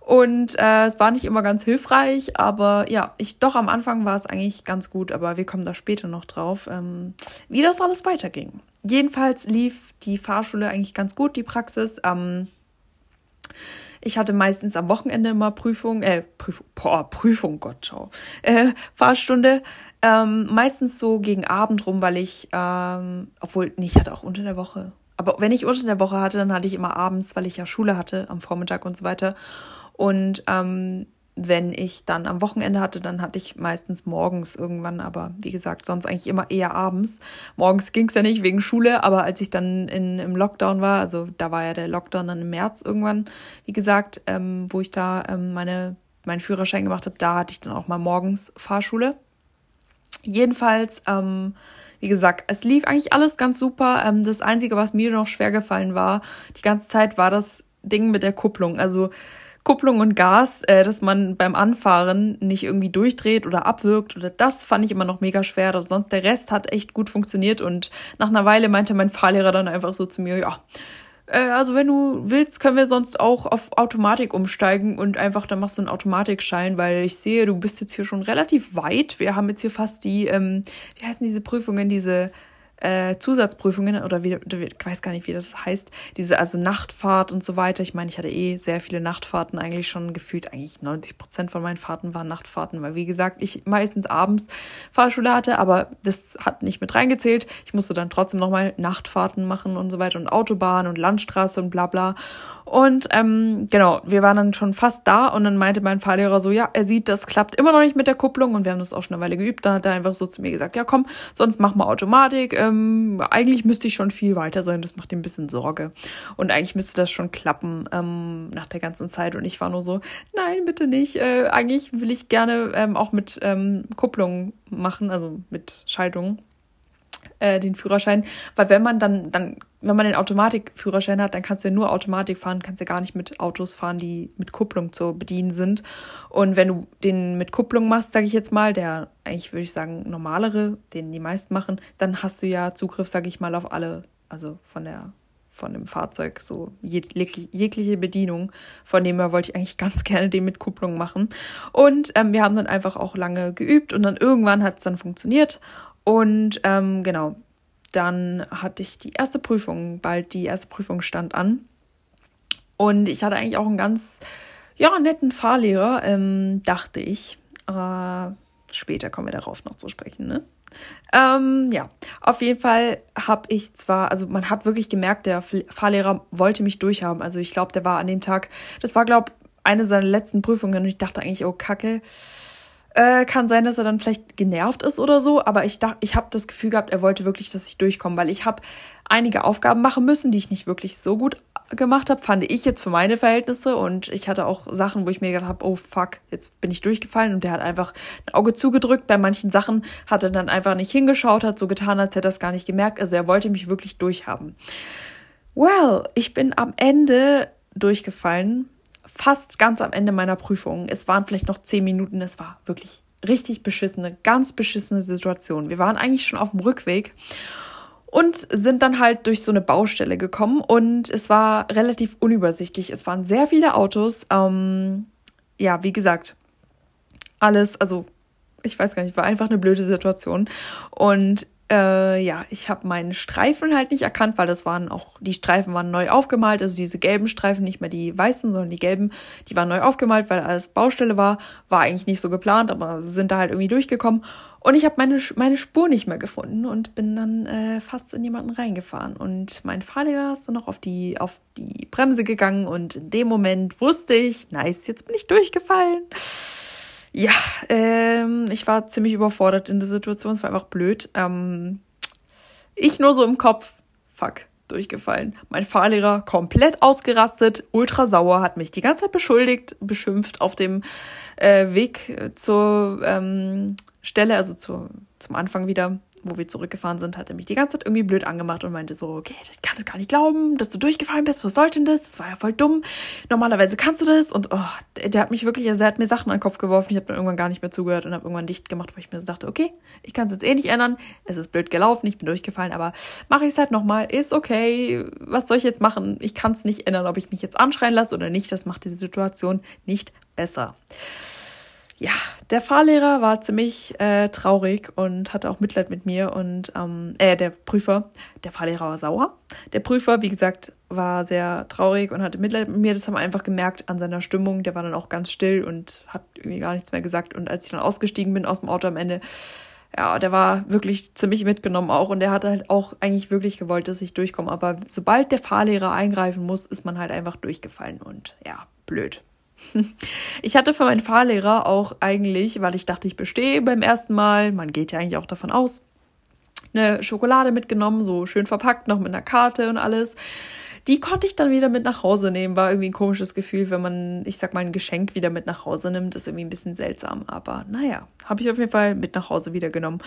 Speaker 1: Und äh, es war nicht immer ganz hilfreich, aber ja, ich doch am Anfang war es eigentlich ganz gut, aber wir kommen da später noch drauf, ähm, wie das alles weiterging. Jedenfalls lief die Fahrschule eigentlich ganz gut, die Praxis. Ähm, ich hatte meistens am Wochenende immer Prüfung, äh, Prüfung, boah, Prüfung, Gott, schau, äh, Fahrstunde. Ähm, meistens so gegen Abend rum, weil ich, ähm, obwohl, nee, ich hatte auch unter der Woche. Aber wenn ich unter der Woche hatte, dann hatte ich immer abends, weil ich ja Schule hatte, am Vormittag und so weiter. Und ähm, wenn ich dann am Wochenende hatte, dann hatte ich meistens morgens irgendwann, aber wie gesagt, sonst eigentlich immer eher abends. Morgens ging es ja nicht wegen Schule, aber als ich dann in, im Lockdown war, also da war ja der Lockdown dann im März irgendwann, wie gesagt, ähm, wo ich da ähm, meine, meinen Führerschein gemacht habe, da hatte ich dann auch mal morgens Fahrschule. Jedenfalls, ähm, wie gesagt, es lief eigentlich alles ganz super. Ähm, das Einzige, was mir noch schwer gefallen war, die ganze Zeit war das Ding mit der Kupplung. Also Kupplung und Gas, äh, dass man beim Anfahren nicht irgendwie durchdreht oder abwirkt oder das fand ich immer noch mega schwer. Aber sonst der Rest hat echt gut funktioniert und nach einer Weile meinte mein Fahrlehrer dann einfach so zu mir, ja, äh, also wenn du willst, können wir sonst auch auf Automatik umsteigen und einfach dann machst du einen Automatikschein, weil ich sehe, du bist jetzt hier schon relativ weit. Wir haben jetzt hier fast die, ähm, wie heißen diese Prüfungen, diese äh, Zusatzprüfungen oder wie, ich weiß gar nicht, wie das heißt, diese also Nachtfahrt und so weiter. Ich meine, ich hatte eh sehr viele Nachtfahrten eigentlich schon gefühlt. Eigentlich 90 Prozent von meinen Fahrten waren Nachtfahrten, weil wie gesagt, ich meistens abends Fahrschule hatte, aber das hat nicht mit reingezählt. Ich musste dann trotzdem nochmal Nachtfahrten machen und so weiter und Autobahn und Landstraße und bla bla. Und ähm, genau, wir waren dann schon fast da und dann meinte mein Fahrlehrer so, ja, er sieht, das klappt immer noch nicht mit der Kupplung und wir haben das auch schon eine Weile geübt. Dann hat er einfach so zu mir gesagt, ja komm, sonst mach mal Automatik. Ähm, eigentlich müsste ich schon viel weiter sein, das macht ihm ein bisschen Sorge. Und eigentlich müsste das schon klappen ähm, nach der ganzen Zeit. Und ich war nur so, nein, bitte nicht. Äh, eigentlich will ich gerne ähm, auch mit ähm, Kupplung machen, also mit Schaltung. Äh, den Führerschein, weil wenn man dann, dann, wenn man den Automatikführerschein hat, dann kannst du ja nur Automatik fahren, kannst ja gar nicht mit Autos fahren, die mit Kupplung zu bedienen sind. Und wenn du den mit Kupplung machst, sage ich jetzt mal, der eigentlich würde ich sagen normalere, den die meisten machen, dann hast du ja Zugriff, sage ich mal, auf alle, also von der von dem Fahrzeug, so jegliche Bedienung. Von dem her wollte ich eigentlich ganz gerne den mit Kupplung machen. Und ähm, wir haben dann einfach auch lange geübt und dann irgendwann hat es dann funktioniert. Und ähm, genau, dann hatte ich die erste Prüfung, bald die erste Prüfung stand an. Und ich hatte eigentlich auch einen ganz, ja, netten Fahrlehrer, ähm, dachte ich. Äh, später kommen wir darauf noch zu sprechen, ne? Ähm, ja, auf jeden Fall habe ich zwar, also man hat wirklich gemerkt, der Fahrlehrer wollte mich durchhaben. Also ich glaube, der war an dem Tag, das war, glaube eine seiner letzten Prüfungen und ich dachte eigentlich, oh Kacke. Äh, kann sein, dass er dann vielleicht genervt ist oder so, aber ich dachte, ich habe das Gefühl gehabt, er wollte wirklich, dass ich durchkomme, weil ich habe einige Aufgaben machen müssen, die ich nicht wirklich so gut gemacht habe, fand ich jetzt für meine Verhältnisse. Und ich hatte auch Sachen, wo ich mir gedacht habe, oh fuck, jetzt bin ich durchgefallen. Und der hat einfach ein Auge zugedrückt. Bei manchen Sachen hat er dann einfach nicht hingeschaut, hat so getan, als hätte er es gar nicht gemerkt. Also er wollte mich wirklich durchhaben. Well, ich bin am Ende durchgefallen. Fast ganz am Ende meiner Prüfung. Es waren vielleicht noch zehn Minuten. Es war wirklich richtig beschissene, ganz beschissene Situation. Wir waren eigentlich schon auf dem Rückweg und sind dann halt durch so eine Baustelle gekommen und es war relativ unübersichtlich. Es waren sehr viele Autos. Ähm, ja, wie gesagt, alles, also ich weiß gar nicht, war einfach eine blöde Situation. Und äh, ja, ich habe meinen Streifen halt nicht erkannt, weil das waren auch, die Streifen waren neu aufgemalt, also diese gelben Streifen, nicht mehr die weißen, sondern die gelben, die waren neu aufgemalt, weil alles Baustelle war. War eigentlich nicht so geplant, aber sind da halt irgendwie durchgekommen. Und ich habe meine, meine Spur nicht mehr gefunden und bin dann äh, fast in jemanden reingefahren. Und mein Fahrlehrer ist dann noch auf die, auf die Bremse gegangen und in dem Moment wusste ich, nice, jetzt bin ich durchgefallen. Ja, ähm, ich war ziemlich überfordert in der Situation. Es war einfach blöd. Ähm, ich nur so im Kopf, fuck, durchgefallen. Mein Fahrlehrer komplett ausgerastet, ultra sauer, hat mich die ganze Zeit beschuldigt, beschimpft auf dem äh, Weg zur ähm, Stelle, also zu, zum Anfang wieder wo wir zurückgefahren sind, hat er mich die ganze Zeit irgendwie blöd angemacht und meinte so, okay, ich kann das gar nicht glauben, dass du durchgefallen bist, was sollte denn das? Das war ja voll dumm. Normalerweise kannst du das und oh, der, der hat mich wirklich, also er hat mir Sachen an den Kopf geworfen, ich habe dann irgendwann gar nicht mehr zugehört und habe irgendwann dicht gemacht, weil ich mir so dachte, okay, ich kann es jetzt eh nicht ändern, es ist blöd gelaufen, ich bin durchgefallen, aber mache ich es halt nochmal, ist okay, was soll ich jetzt machen? Ich kann es nicht ändern, ob ich mich jetzt anschreien lasse oder nicht, das macht diese Situation nicht besser ja, der Fahrlehrer war ziemlich äh, traurig und hatte auch Mitleid mit mir und ähm, äh, der Prüfer, der Fahrlehrer war sauer. Der Prüfer, wie gesagt, war sehr traurig und hatte Mitleid mit mir. Das haben wir einfach gemerkt an seiner Stimmung. Der war dann auch ganz still und hat irgendwie gar nichts mehr gesagt. Und als ich dann ausgestiegen bin aus dem Auto am Ende, ja, der war wirklich ziemlich mitgenommen auch und der hat halt auch eigentlich wirklich gewollt, dass ich durchkomme. Aber sobald der Fahrlehrer eingreifen muss, ist man halt einfach durchgefallen und ja, blöd. Ich hatte für meinen Fahrlehrer auch eigentlich, weil ich dachte, ich bestehe beim ersten Mal, man geht ja eigentlich auch davon aus, eine Schokolade mitgenommen, so schön verpackt, noch mit einer Karte und alles die konnte ich dann wieder mit nach Hause nehmen. War irgendwie ein komisches Gefühl, wenn man, ich sag mal, ein Geschenk wieder mit nach Hause nimmt. Ist irgendwie ein bisschen seltsam. Aber naja, habe ich auf jeden Fall mit nach Hause wieder genommen.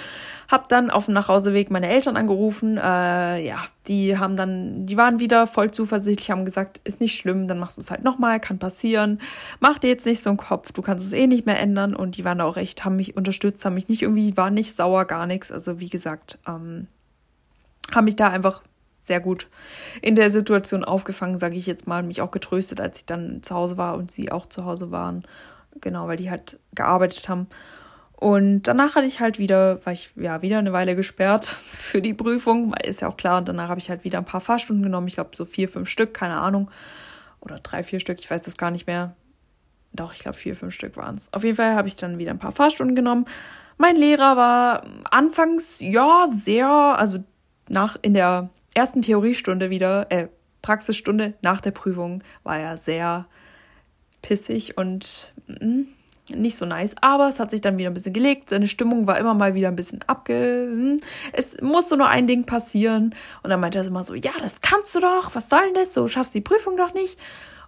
Speaker 1: Hab dann auf dem Nachhauseweg meine Eltern angerufen. Äh, ja, die haben dann, die waren wieder voll zuversichtlich, haben gesagt, ist nicht schlimm, dann machst du es halt nochmal, kann passieren. Mach dir jetzt nicht so einen Kopf, du kannst es eh nicht mehr ändern. Und die waren auch echt, haben mich unterstützt, haben mich nicht irgendwie, waren nicht sauer, gar nichts. Also wie gesagt, ähm, haben mich da einfach sehr gut in der Situation aufgefangen, sage ich jetzt mal, mich auch getröstet, als ich dann zu Hause war und sie auch zu Hause waren. Genau, weil die halt gearbeitet haben. Und danach hatte ich halt wieder, war ich ja wieder eine Weile gesperrt für die Prüfung, weil ist ja auch klar. Und danach habe ich halt wieder ein paar Fahrstunden genommen. Ich glaube so vier, fünf Stück, keine Ahnung. Oder drei, vier Stück, ich weiß das gar nicht mehr. Doch, ich glaube vier, fünf Stück waren es. Auf jeden Fall habe ich dann wieder ein paar Fahrstunden genommen. Mein Lehrer war anfangs ja sehr, also nach in der ersten Theoriestunde wieder, äh, Praxisstunde nach der Prüfung war er sehr pissig und mh, nicht so nice. Aber es hat sich dann wieder ein bisschen gelegt. Seine Stimmung war immer mal wieder ein bisschen abge. Mh. Es musste nur ein Ding passieren. Und dann meinte er immer so, ja, das kannst du doch. Was soll denn das? So schaffst du die Prüfung doch nicht.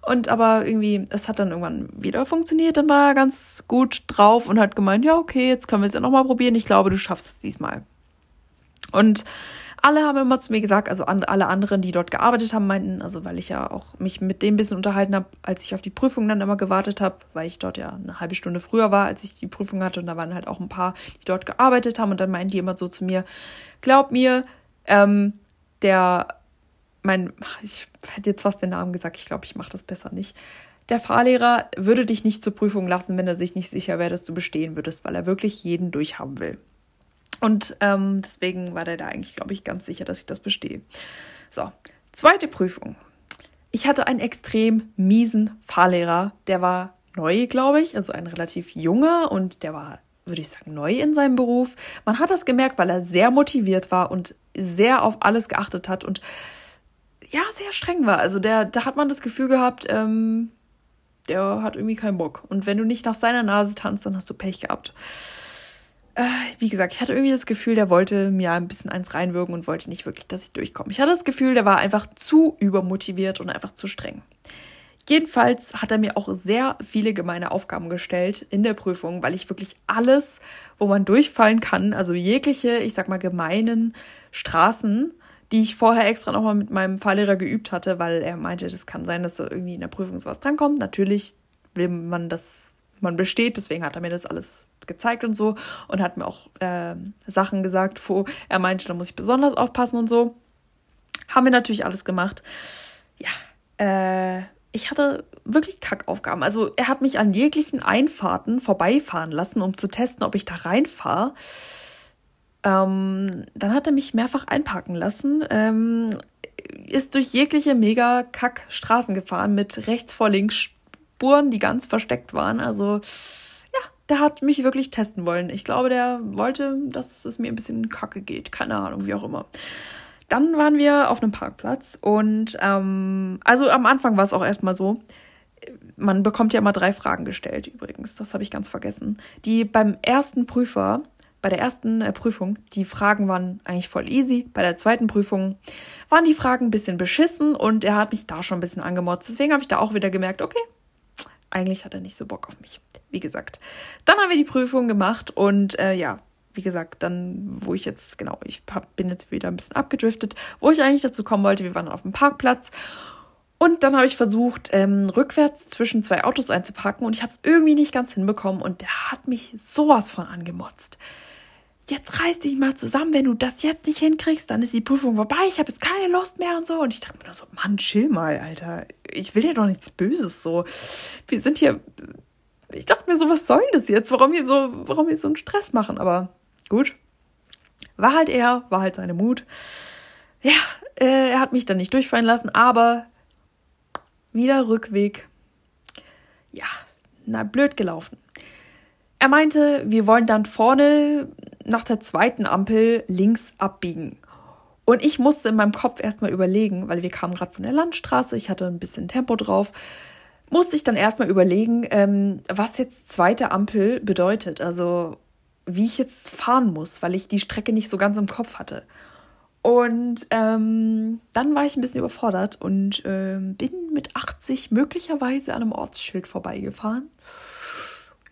Speaker 1: Und aber irgendwie, es hat dann irgendwann wieder funktioniert. Dann war er ganz gut drauf und hat gemeint, ja, okay, jetzt können wir es ja nochmal probieren. Ich glaube, du schaffst es diesmal. Und alle haben immer zu mir gesagt, also alle anderen, die dort gearbeitet haben, meinten, also weil ich ja auch mich mit dem bisschen unterhalten habe, als ich auf die Prüfung dann immer gewartet habe, weil ich dort ja eine halbe Stunde früher war, als ich die Prüfung hatte und da waren halt auch ein paar, die dort gearbeitet haben und dann meinten die immer so zu mir, glaub mir, ähm, der, mein, ich hätte jetzt fast den Namen gesagt, ich glaube, ich mache das besser nicht. Der Fahrlehrer würde dich nicht zur Prüfung lassen, wenn er sich nicht sicher wäre, dass du bestehen würdest, weil er wirklich jeden durchhaben will. Und ähm, deswegen war der da eigentlich, glaube ich, ganz sicher, dass ich das bestehe. So, zweite Prüfung. Ich hatte einen extrem miesen Fahrlehrer. Der war neu, glaube ich, also ein relativ junger und der war, würde ich sagen, neu in seinem Beruf. Man hat das gemerkt, weil er sehr motiviert war und sehr auf alles geachtet hat und ja, sehr streng war. Also der, da hat man das Gefühl gehabt, ähm, der hat irgendwie keinen Bock. Und wenn du nicht nach seiner Nase tanzt, dann hast du Pech gehabt wie gesagt, ich hatte irgendwie das Gefühl, der wollte mir ein bisschen eins reinwirken und wollte nicht wirklich, dass ich durchkomme. Ich hatte das Gefühl, der war einfach zu übermotiviert und einfach zu streng. Jedenfalls hat er mir auch sehr viele gemeine Aufgaben gestellt in der Prüfung, weil ich wirklich alles, wo man durchfallen kann, also jegliche, ich sag mal, gemeinen Straßen, die ich vorher extra nochmal mit meinem Fahrlehrer geübt hatte, weil er meinte, das kann sein, dass da irgendwie in der Prüfung sowas drankommt. Natürlich will man das, man besteht, deswegen hat er mir das alles gezeigt und so und hat mir auch äh, Sachen gesagt, wo er meinte, da muss ich besonders aufpassen und so. Haben wir natürlich alles gemacht. Ja, äh, ich hatte wirklich Kackaufgaben. Also er hat mich an jeglichen Einfahrten vorbeifahren lassen, um zu testen, ob ich da reinfahre. Ähm, dann hat er mich mehrfach einparken lassen, ähm, ist durch jegliche mega Kack-Straßen gefahren mit rechts vor links Spuren, die ganz versteckt waren. Also der hat mich wirklich testen wollen. Ich glaube, der wollte, dass es mir ein bisschen kacke geht. Keine Ahnung, wie auch immer. Dann waren wir auf einem Parkplatz und ähm, also am Anfang war es auch erstmal so. Man bekommt ja immer drei Fragen gestellt, übrigens. Das habe ich ganz vergessen. Die beim ersten Prüfer, bei der ersten äh, Prüfung, die Fragen waren eigentlich voll easy. Bei der zweiten Prüfung waren die Fragen ein bisschen beschissen und er hat mich da schon ein bisschen angemotzt. Deswegen habe ich da auch wieder gemerkt, okay, eigentlich hat er nicht so Bock auf mich. Wie gesagt. Dann haben wir die Prüfung gemacht und äh, ja, wie gesagt, dann, wo ich jetzt, genau, ich hab, bin jetzt wieder ein bisschen abgedriftet, wo ich eigentlich dazu kommen wollte, wir waren auf dem Parkplatz und dann habe ich versucht, ähm, rückwärts zwischen zwei Autos einzupacken und ich habe es irgendwie nicht ganz hinbekommen und der hat mich sowas von angemotzt jetzt reiß dich mal zusammen, wenn du das jetzt nicht hinkriegst, dann ist die Prüfung vorbei, ich habe jetzt keine Lust mehr und so. Und ich dachte mir nur so, Mann, chill mal, Alter. Ich will dir doch nichts Böses so. Wir sind hier. Ich dachte mir so, was soll das jetzt? Warum hier so, warum hier so einen Stress machen? Aber gut. War halt er, war halt seine Mut. Ja, äh, er hat mich dann nicht durchfallen lassen, aber wieder Rückweg. Ja, na, blöd gelaufen. Er meinte, wir wollen dann vorne nach der zweiten Ampel links abbiegen. Und ich musste in meinem Kopf erstmal überlegen, weil wir kamen gerade von der Landstraße, ich hatte ein bisschen Tempo drauf, musste ich dann erstmal überlegen, ähm, was jetzt zweite Ampel bedeutet. Also wie ich jetzt fahren muss, weil ich die Strecke nicht so ganz im Kopf hatte. Und ähm, dann war ich ein bisschen überfordert und ähm, bin mit 80 möglicherweise an einem Ortsschild vorbeigefahren.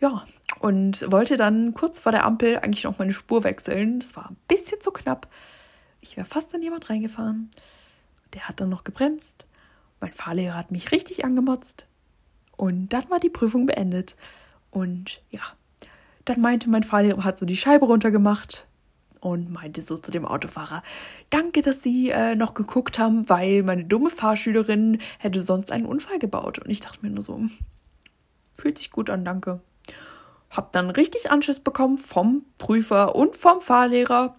Speaker 1: Ja, und wollte dann kurz vor der Ampel eigentlich noch meine Spur wechseln. Das war ein bisschen zu knapp. Ich wäre fast an jemand reingefahren. Der hat dann noch gebremst. Mein Fahrlehrer hat mich richtig angemotzt. Und dann war die Prüfung beendet. Und ja, dann meinte mein Fahrlehrer, hat so die Scheibe runtergemacht und meinte so zu dem Autofahrer, danke, dass Sie äh, noch geguckt haben, weil meine dumme Fahrschülerin hätte sonst einen Unfall gebaut. Und ich dachte mir nur so, fühlt sich gut an, danke. Hab dann richtig Anschiss bekommen vom Prüfer und vom Fahrlehrer.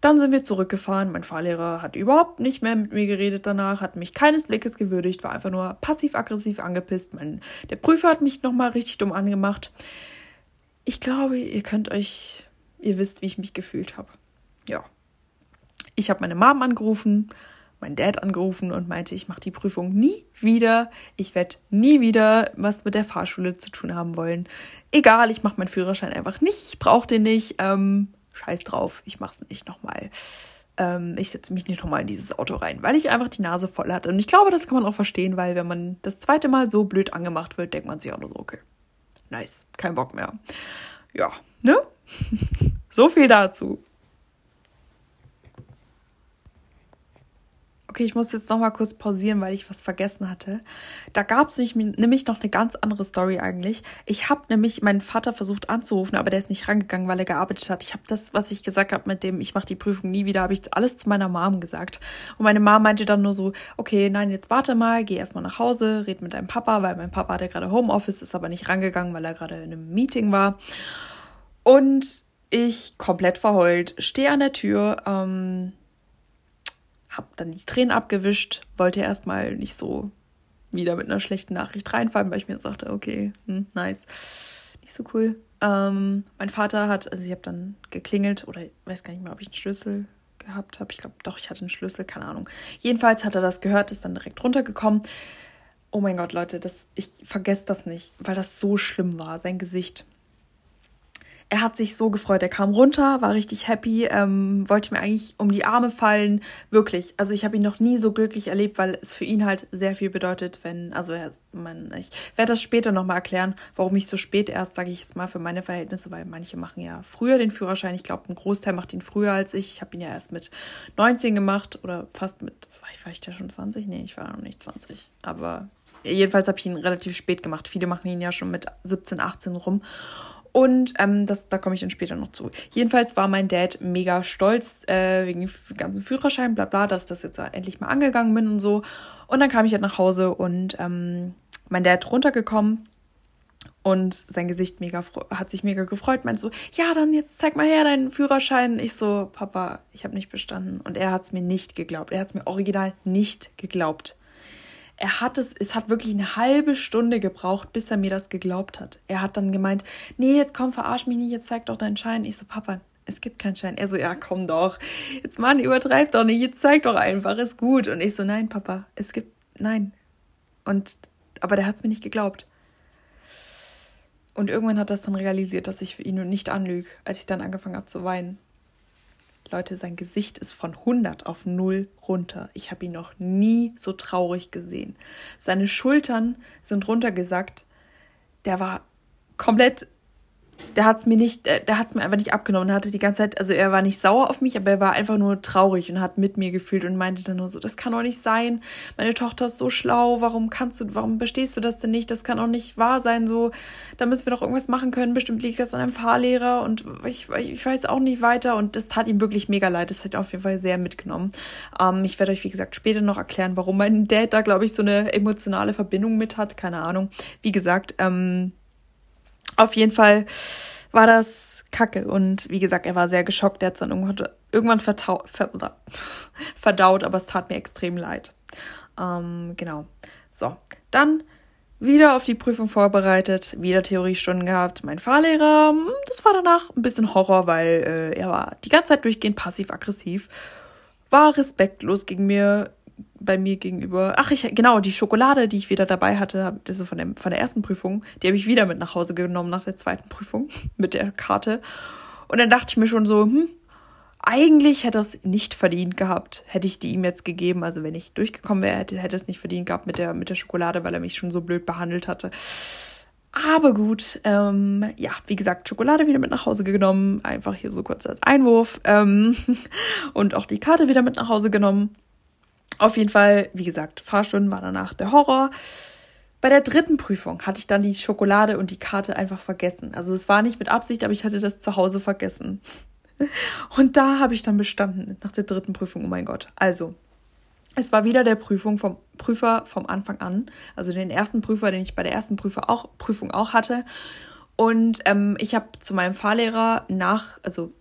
Speaker 1: Dann sind wir zurückgefahren. Mein Fahrlehrer hat überhaupt nicht mehr mit mir geredet danach, hat mich keines Blickes gewürdigt, war einfach nur passiv-aggressiv angepisst. Mein, der Prüfer hat mich nochmal richtig dumm angemacht. Ich glaube, ihr könnt euch, ihr wisst, wie ich mich gefühlt habe. Ja. Ich habe meine Mom angerufen, meinen Dad angerufen und meinte, ich mache die Prüfung nie wieder. Ich werde nie wieder was mit der Fahrschule zu tun haben wollen. Egal, ich mache meinen Führerschein einfach nicht. Ich brauche den nicht. Ähm, scheiß drauf, ich mache es nicht nochmal. Ähm, ich setze mich nicht nochmal in dieses Auto rein, weil ich einfach die Nase voll hatte. Und ich glaube, das kann man auch verstehen, weil wenn man das zweite Mal so blöd angemacht wird, denkt man sich auch nur so, okay, nice, kein Bock mehr. Ja, ne? so viel dazu. Okay, ich muss jetzt noch mal kurz pausieren, weil ich was vergessen hatte. Da gab es nämlich noch eine ganz andere Story eigentlich. Ich habe nämlich meinen Vater versucht anzurufen, aber der ist nicht rangegangen, weil er gearbeitet hat. Ich habe das, was ich gesagt habe mit dem, ich mache die Prüfung nie wieder, habe ich alles zu meiner Mom gesagt. Und meine Mom meinte dann nur so, okay, nein, jetzt warte mal, geh erstmal nach Hause, red mit deinem Papa, weil mein Papa hatte gerade Homeoffice, ist aber nicht rangegangen, weil er gerade in einem Meeting war. Und ich komplett verheult, stehe an der Tür, ähm, habe dann die Tränen abgewischt, wollte erstmal nicht so wieder mit einer schlechten Nachricht reinfallen, weil ich mir sagte, okay, hm, nice, nicht so cool. Ähm, mein Vater hat, also ich habe dann geklingelt oder weiß gar nicht mehr, ob ich einen Schlüssel gehabt habe. Ich glaube doch, ich hatte einen Schlüssel, keine Ahnung. Jedenfalls hat er das gehört, ist dann direkt runtergekommen. Oh mein Gott, Leute, das, ich vergesse das nicht, weil das so schlimm war, sein Gesicht er hat sich so gefreut. Er kam runter, war richtig happy, ähm, wollte mir eigentlich um die Arme fallen. Wirklich. Also ich habe ihn noch nie so glücklich erlebt, weil es für ihn halt sehr viel bedeutet, wenn, also er, man, ich werde das später nochmal erklären, warum ich so spät erst, sage ich jetzt mal, für meine Verhältnisse, weil manche machen ja früher den Führerschein. Ich glaube, ein Großteil macht ihn früher als ich. Ich habe ihn ja erst mit 19 gemacht oder fast mit, war ich ja schon 20? Nee, ich war noch nicht 20. Aber jedenfalls habe ich ihn relativ spät gemacht. Viele machen ihn ja schon mit 17, 18 rum. Und ähm, das, da komme ich dann später noch zu. Jedenfalls war mein Dad mega stolz äh, wegen dem ganzen Führerschein, bla bla, dass das jetzt endlich mal angegangen bin und so. Und dann kam ich halt nach Hause und ähm, mein Dad runtergekommen und sein Gesicht mega hat sich mega gefreut, meint so, ja, dann jetzt zeig mal her deinen Führerschein. Ich so, Papa, ich habe nicht bestanden. Und er hat es mir nicht geglaubt. Er hat es mir original nicht geglaubt er hat es, es hat wirklich eine halbe Stunde gebraucht, bis er mir das geglaubt hat. Er hat dann gemeint, nee, jetzt komm, verarsch mich nicht, jetzt zeig doch deinen Schein. Ich so, Papa, es gibt keinen Schein. Er so, ja, komm doch. Jetzt, Mann, übertreib doch nicht, jetzt zeig doch einfach, ist gut. Und ich so, nein, Papa, es gibt, nein. Und, aber der hat es mir nicht geglaubt. Und irgendwann hat er es dann realisiert, dass ich für ihn nicht anlüge, als ich dann angefangen habe zu weinen. Leute, sein Gesicht ist von 100 auf 0 runter. Ich habe ihn noch nie so traurig gesehen. Seine Schultern sind runtergesackt. Der war komplett der hat es mir nicht, der hat es mir einfach nicht abgenommen. Er hatte die ganze Zeit, also er war nicht sauer auf mich, aber er war einfach nur traurig und hat mit mir gefühlt und meinte dann nur so, das kann doch nicht sein. Meine Tochter ist so schlau, warum kannst du, warum bestehst du das denn nicht? Das kann doch nicht wahr sein. So, da müssen wir doch irgendwas machen können. Bestimmt liegt das an einem Fahrlehrer und ich, ich weiß auch nicht weiter. Und das tat ihm wirklich mega leid. Das hat auf jeden Fall sehr mitgenommen. Ähm, ich werde euch, wie gesagt, später noch erklären, warum mein Dad da, glaube ich, so eine emotionale Verbindung mit hat. Keine Ahnung. Wie gesagt, ähm, auf jeden Fall war das kacke. Und wie gesagt, er war sehr geschockt. Er hat es dann irgendwann, irgendwann ver, verdaut, aber es tat mir extrem leid. Ähm, genau. So, dann wieder auf die Prüfung vorbereitet, wieder Theoriestunden gehabt. Mein Fahrlehrer, hm, das war danach ein bisschen Horror, weil äh, er war die ganze Zeit durchgehend passiv-aggressiv, war respektlos gegen mir, bei mir gegenüber. Ach, ich, genau, die Schokolade, die ich wieder dabei hatte, also von, dem, von der ersten Prüfung, die habe ich wieder mit nach Hause genommen nach der zweiten Prüfung mit der Karte. Und dann dachte ich mir schon so, hm, eigentlich hätte es nicht verdient gehabt, hätte ich die ihm jetzt gegeben. Also wenn ich durchgekommen wäre, hätte, hätte es nicht verdient gehabt mit der, mit der Schokolade, weil er mich schon so blöd behandelt hatte. Aber gut, ähm, ja, wie gesagt, Schokolade wieder mit nach Hause genommen, einfach hier so kurz als Einwurf ähm, und auch die Karte wieder mit nach Hause genommen. Auf jeden Fall, wie gesagt, Fahrstunden war danach der Horror. Bei der dritten Prüfung hatte ich dann die Schokolade und die Karte einfach vergessen. Also es war nicht mit Absicht, aber ich hatte das zu Hause vergessen. Und da habe ich dann bestanden nach der dritten Prüfung. Oh mein Gott. Also, es war wieder der Prüfung vom Prüfer vom Anfang an, also den ersten Prüfer, den ich bei der ersten Prüfer auch, Prüfung auch hatte. Und ähm, ich habe zu meinem Fahrlehrer nach, also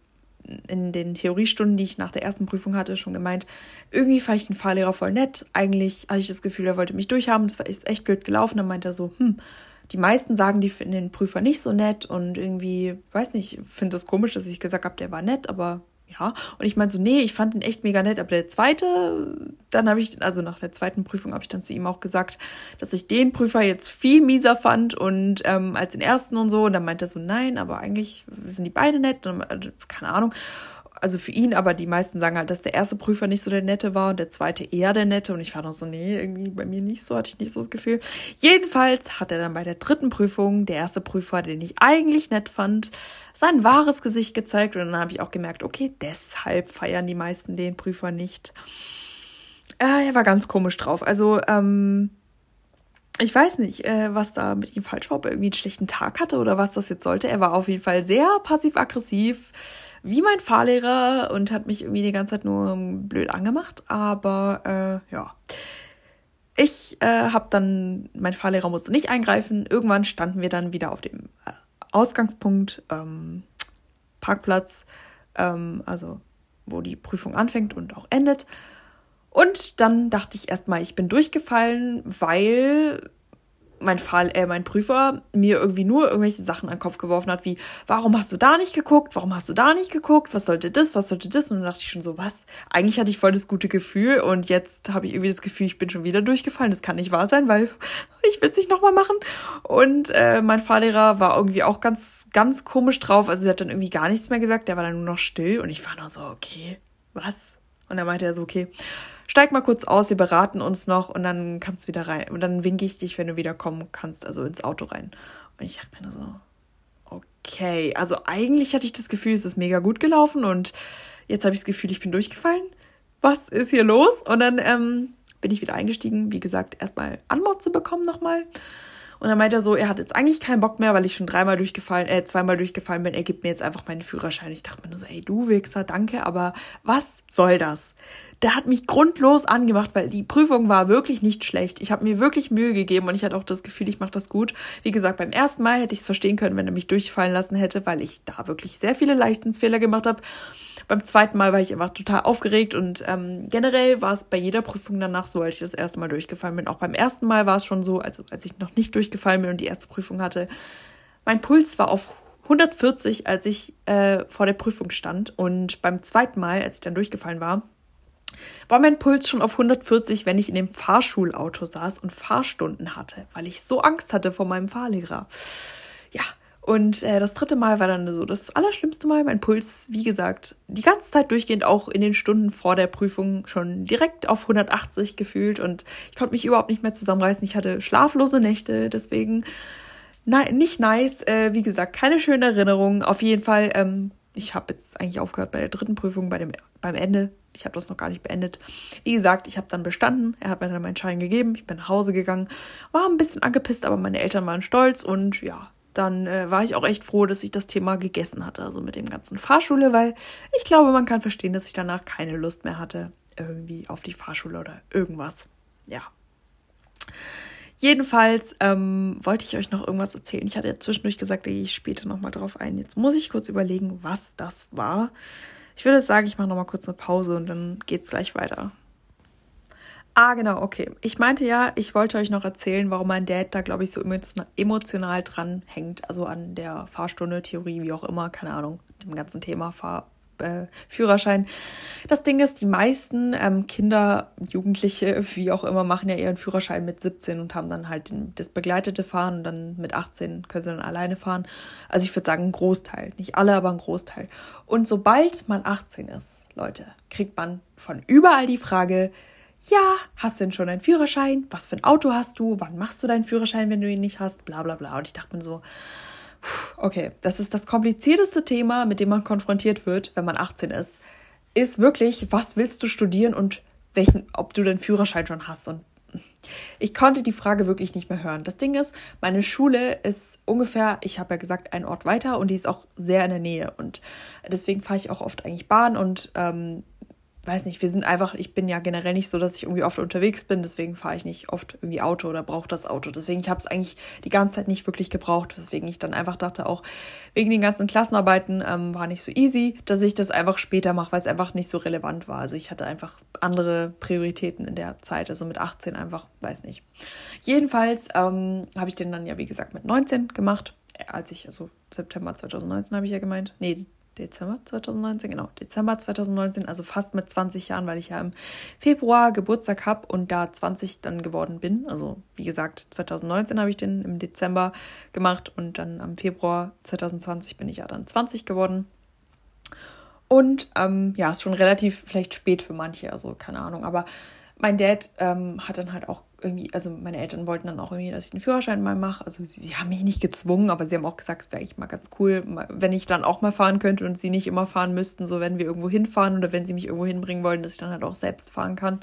Speaker 1: in den Theoriestunden, die ich nach der ersten Prüfung hatte, schon gemeint, irgendwie fand ich den Fahrlehrer voll nett. Eigentlich hatte ich das Gefühl, er wollte mich durchhaben. Das war ist echt blöd gelaufen. Dann meinte er so, hm, die meisten sagen, die finden den Prüfer nicht so nett und irgendwie, weiß nicht, finde es komisch, dass ich gesagt habe, der war nett, aber ja. Und ich meinte so, nee, ich fand ihn echt mega nett. Aber der zweite, dann habe ich, also nach der zweiten Prüfung habe ich dann zu ihm auch gesagt, dass ich den Prüfer jetzt viel mieser fand und ähm, als den ersten und so. Und dann meinte er so, nein, aber eigentlich sind die beide nett. Und, äh, keine Ahnung also für ihn, aber die meisten sagen halt, dass der erste Prüfer nicht so der Nette war und der zweite eher der Nette. Und ich war noch so, nee, irgendwie bei mir nicht so, hatte ich nicht so das Gefühl. Jedenfalls hat er dann bei der dritten Prüfung, der erste Prüfer, den ich eigentlich nett fand, sein wahres Gesicht gezeigt. Und dann habe ich auch gemerkt, okay, deshalb feiern die meisten den Prüfer nicht. Äh, er war ganz komisch drauf. Also, ähm, ich weiß nicht, äh, was da mit ihm falsch war, ob er irgendwie einen schlechten Tag hatte oder was das jetzt sollte. Er war auf jeden Fall sehr passiv-aggressiv, wie mein Fahrlehrer und hat mich irgendwie die ganze Zeit nur blöd angemacht. Aber äh, ja, ich äh, habe dann, mein Fahrlehrer musste nicht eingreifen. Irgendwann standen wir dann wieder auf dem äh, Ausgangspunkt, ähm, Parkplatz, ähm, also wo die Prüfung anfängt und auch endet. Und dann dachte ich erstmal, ich bin durchgefallen, weil mein Fall, äh, mein Prüfer mir irgendwie nur irgendwelche Sachen an den Kopf geworfen hat, wie, warum hast du da nicht geguckt? Warum hast du da nicht geguckt? Was sollte das? Was sollte das? Und dann dachte ich schon so, was? Eigentlich hatte ich voll das gute Gefühl und jetzt habe ich irgendwie das Gefühl, ich bin schon wieder durchgefallen. Das kann nicht wahr sein, weil ich will es nicht nochmal machen. Und äh, mein Fahrlehrer war irgendwie auch ganz, ganz komisch drauf. Also der hat dann irgendwie gar nichts mehr gesagt. Der war dann nur noch still und ich war nur so, okay, was? Und dann meinte er so, okay, steig mal kurz aus, wir beraten uns noch und dann kannst du wieder rein. Und dann winke ich dich, wenn du wieder kommen kannst, also ins Auto rein. Und ich dachte mir so, okay, also eigentlich hatte ich das Gefühl, es ist mega gut gelaufen und jetzt habe ich das Gefühl, ich bin durchgefallen. Was ist hier los? Und dann ähm, bin ich wieder eingestiegen, wie gesagt, erstmal Anmod zu bekommen nochmal. Und dann meint er so, er hat jetzt eigentlich keinen Bock mehr, weil ich schon dreimal durchgefallen, äh, zweimal durchgefallen bin. Er gibt mir jetzt einfach meinen Führerschein. Ich dachte mir nur so, ey, du Wichser, danke, aber was soll das? Der hat mich grundlos angemacht, weil die Prüfung war wirklich nicht schlecht. Ich habe mir wirklich Mühe gegeben und ich hatte auch das Gefühl, ich mache das gut. Wie gesagt, beim ersten Mal hätte ich es verstehen können, wenn er mich durchfallen lassen hätte, weil ich da wirklich sehr viele Leichtensfehler gemacht habe. Beim zweiten Mal war ich einfach total aufgeregt und ähm, generell war es bei jeder Prüfung danach so, als ich das erste Mal durchgefallen bin. Auch beim ersten Mal war es schon so, also als ich noch nicht durchgefallen bin und die erste Prüfung hatte, mein Puls war auf 140, als ich äh, vor der Prüfung stand. Und beim zweiten Mal, als ich dann durchgefallen war, war mein Puls schon auf 140, wenn ich in dem Fahrschulauto saß und Fahrstunden hatte, weil ich so Angst hatte vor meinem Fahrlehrer. Ja, und äh, das dritte Mal war dann so das allerschlimmste Mal. Mein Puls, wie gesagt, die ganze Zeit durchgehend auch in den Stunden vor der Prüfung schon direkt auf 180 gefühlt und ich konnte mich überhaupt nicht mehr zusammenreißen. Ich hatte schlaflose Nächte, deswegen nein, nicht nice. Äh, wie gesagt, keine schöne Erinnerung. Auf jeden Fall, ähm, ich habe jetzt eigentlich aufgehört bei der dritten Prüfung, bei dem, beim Ende. Ich habe das noch gar nicht beendet. Wie gesagt, ich habe dann bestanden. Er hat mir dann meinen Schein gegeben. Ich bin nach Hause gegangen. War ein bisschen angepisst, aber meine Eltern waren stolz und ja, dann äh, war ich auch echt froh, dass ich das Thema gegessen hatte, also mit dem ganzen Fahrschule, weil ich glaube, man kann verstehen, dass ich danach keine Lust mehr hatte, irgendwie auf die Fahrschule oder irgendwas. Ja. Jedenfalls ähm, wollte ich euch noch irgendwas erzählen. Ich hatte ja zwischendurch gesagt, da gehe ich später nochmal drauf ein. Jetzt muss ich kurz überlegen, was das war. Ich würde sagen, ich mache nochmal kurz eine Pause und dann geht es gleich weiter. Ah, genau, okay. Ich meinte ja, ich wollte euch noch erzählen, warum mein Dad da, glaube ich, so emotional dran hängt. Also an der Fahrstunde, Theorie, wie auch immer, keine Ahnung, dem ganzen Thema Fahr äh, Führerschein. Das Ding ist, die meisten ähm, Kinder, Jugendliche, wie auch immer, machen ja ihren Führerschein mit 17 und haben dann halt den, das begleitete Fahren und dann mit 18 können sie dann alleine fahren. Also ich würde sagen, ein Großteil. Nicht alle, aber ein Großteil. Und sobald man 18 ist, Leute, kriegt man von überall die Frage, ja, hast du denn schon einen Führerschein? Was für ein Auto hast du? Wann machst du deinen Führerschein, wenn du ihn nicht hast? Bla bla bla. Und ich dachte mir so, okay, das ist das komplizierteste Thema, mit dem man konfrontiert wird, wenn man 18 ist. Ist wirklich, was willst du studieren und welchen, ob du den Führerschein schon hast? Und ich konnte die Frage wirklich nicht mehr hören. Das Ding ist, meine Schule ist ungefähr, ich habe ja gesagt, ein Ort weiter und die ist auch sehr in der Nähe. Und deswegen fahre ich auch oft eigentlich Bahn und ähm, weiß nicht, wir sind einfach, ich bin ja generell nicht so, dass ich irgendwie oft unterwegs bin, deswegen fahre ich nicht oft irgendwie Auto oder brauche das Auto. Deswegen, ich habe es eigentlich die ganze Zeit nicht wirklich gebraucht, weswegen ich dann einfach dachte, auch wegen den ganzen Klassenarbeiten ähm, war nicht so easy, dass ich das einfach später mache, weil es einfach nicht so relevant war. Also ich hatte einfach andere Prioritäten in der Zeit, also mit 18 einfach, weiß nicht. Jedenfalls ähm, habe ich den dann ja, wie gesagt, mit 19 gemacht als ich, also September 2019 habe ich ja gemeint. Nee, Dezember 2019, genau, Dezember 2019, also fast mit 20 Jahren, weil ich ja im Februar Geburtstag habe und da 20 dann geworden bin. Also wie gesagt, 2019 habe ich den im Dezember gemacht und dann am Februar 2020 bin ich ja dann 20 geworden. Und ähm, ja, ist schon relativ vielleicht spät für manche, also keine Ahnung, aber mein Dad ähm, hat dann halt auch irgendwie, also meine Eltern wollten dann auch irgendwie, dass ich den Führerschein mal mache. Also sie, sie haben mich nicht gezwungen, aber sie haben auch gesagt, es wäre eigentlich mal ganz cool, wenn ich dann auch mal fahren könnte und sie nicht immer fahren müssten, so wenn wir irgendwo hinfahren oder wenn sie mich irgendwo hinbringen wollen, dass ich dann halt auch selbst fahren kann.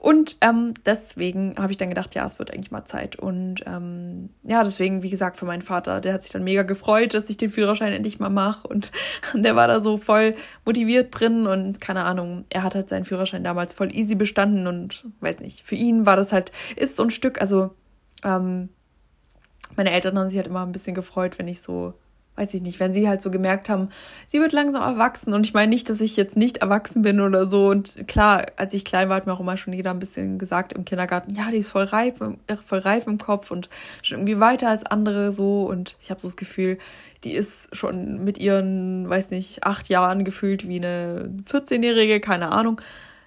Speaker 1: Und ähm, deswegen habe ich dann gedacht, ja, es wird eigentlich mal Zeit. Und ähm, ja, deswegen, wie gesagt, für meinen Vater, der hat sich dann mega gefreut, dass ich den Führerschein endlich mal mache. Und der war da so voll motiviert drin und keine Ahnung, er hat halt seinen Führerschein damals voll easy bestanden und weiß nicht, für ihn war das halt, ist so ein Stück, also ähm, meine Eltern haben sich halt immer ein bisschen gefreut, wenn ich so weiß ich nicht, wenn sie halt so gemerkt haben, sie wird langsam erwachsen. Und ich meine nicht, dass ich jetzt nicht erwachsen bin oder so. Und klar, als ich klein war, hat mir auch immer schon jeder ein bisschen gesagt im Kindergarten, ja, die ist voll reif, voll reif im Kopf und schon irgendwie weiter als andere so. Und ich habe so das Gefühl, die ist schon mit ihren, weiß nicht, acht Jahren gefühlt wie eine 14-Jährige, keine Ahnung.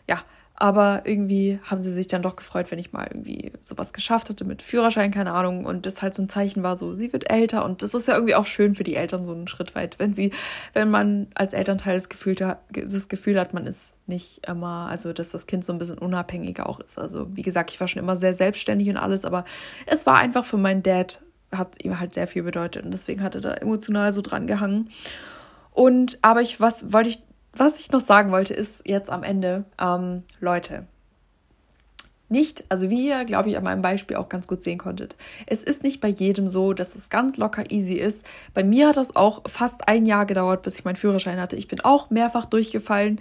Speaker 1: Ja, aber irgendwie haben sie sich dann doch gefreut, wenn ich mal irgendwie sowas geschafft hatte mit Führerschein, keine Ahnung. Und das halt so ein Zeichen war, so, sie wird älter. Und das ist ja irgendwie auch schön für die Eltern, so einen Schritt weit. Wenn sie, wenn man als Elternteil das Gefühl, das Gefühl hat, man ist nicht immer, also dass das Kind so ein bisschen unabhängiger auch ist. Also wie gesagt, ich war schon immer sehr selbstständig und alles, aber es war einfach für meinen Dad, hat ihm halt sehr viel bedeutet. Und deswegen hat er da emotional so dran gehangen. Und aber ich, was wollte ich was ich noch sagen wollte, ist jetzt am Ende, ähm, Leute, nicht, also wie ihr, glaube ich, an meinem Beispiel auch ganz gut sehen konntet, es ist nicht bei jedem so, dass es ganz locker easy ist. Bei mir hat das auch fast ein Jahr gedauert, bis ich meinen Führerschein hatte. Ich bin auch mehrfach durchgefallen.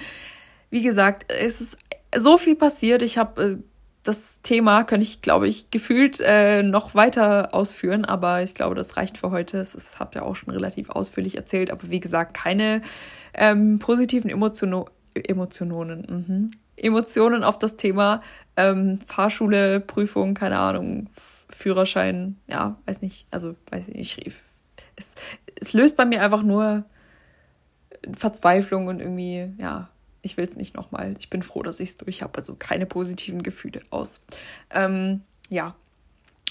Speaker 1: Wie gesagt, es ist so viel passiert. Ich habe äh, das Thema, könnte ich, glaube ich, gefühlt äh, noch weiter ausführen, aber ich glaube, das reicht für heute. Es habe ja auch schon relativ ausführlich erzählt, aber wie gesagt, keine ähm, positiven Emotionen, Emotionen, mhm. Emotionen auf das Thema ähm, Fahrschule, Prüfung, keine Ahnung, Führerschein, ja, weiß nicht, also weiß nicht, es, es löst bei mir einfach nur Verzweiflung und irgendwie, ja, ich will es nicht nochmal. Ich bin froh, dass ich es durch habe. Also keine positiven Gefühle aus. Ähm, ja,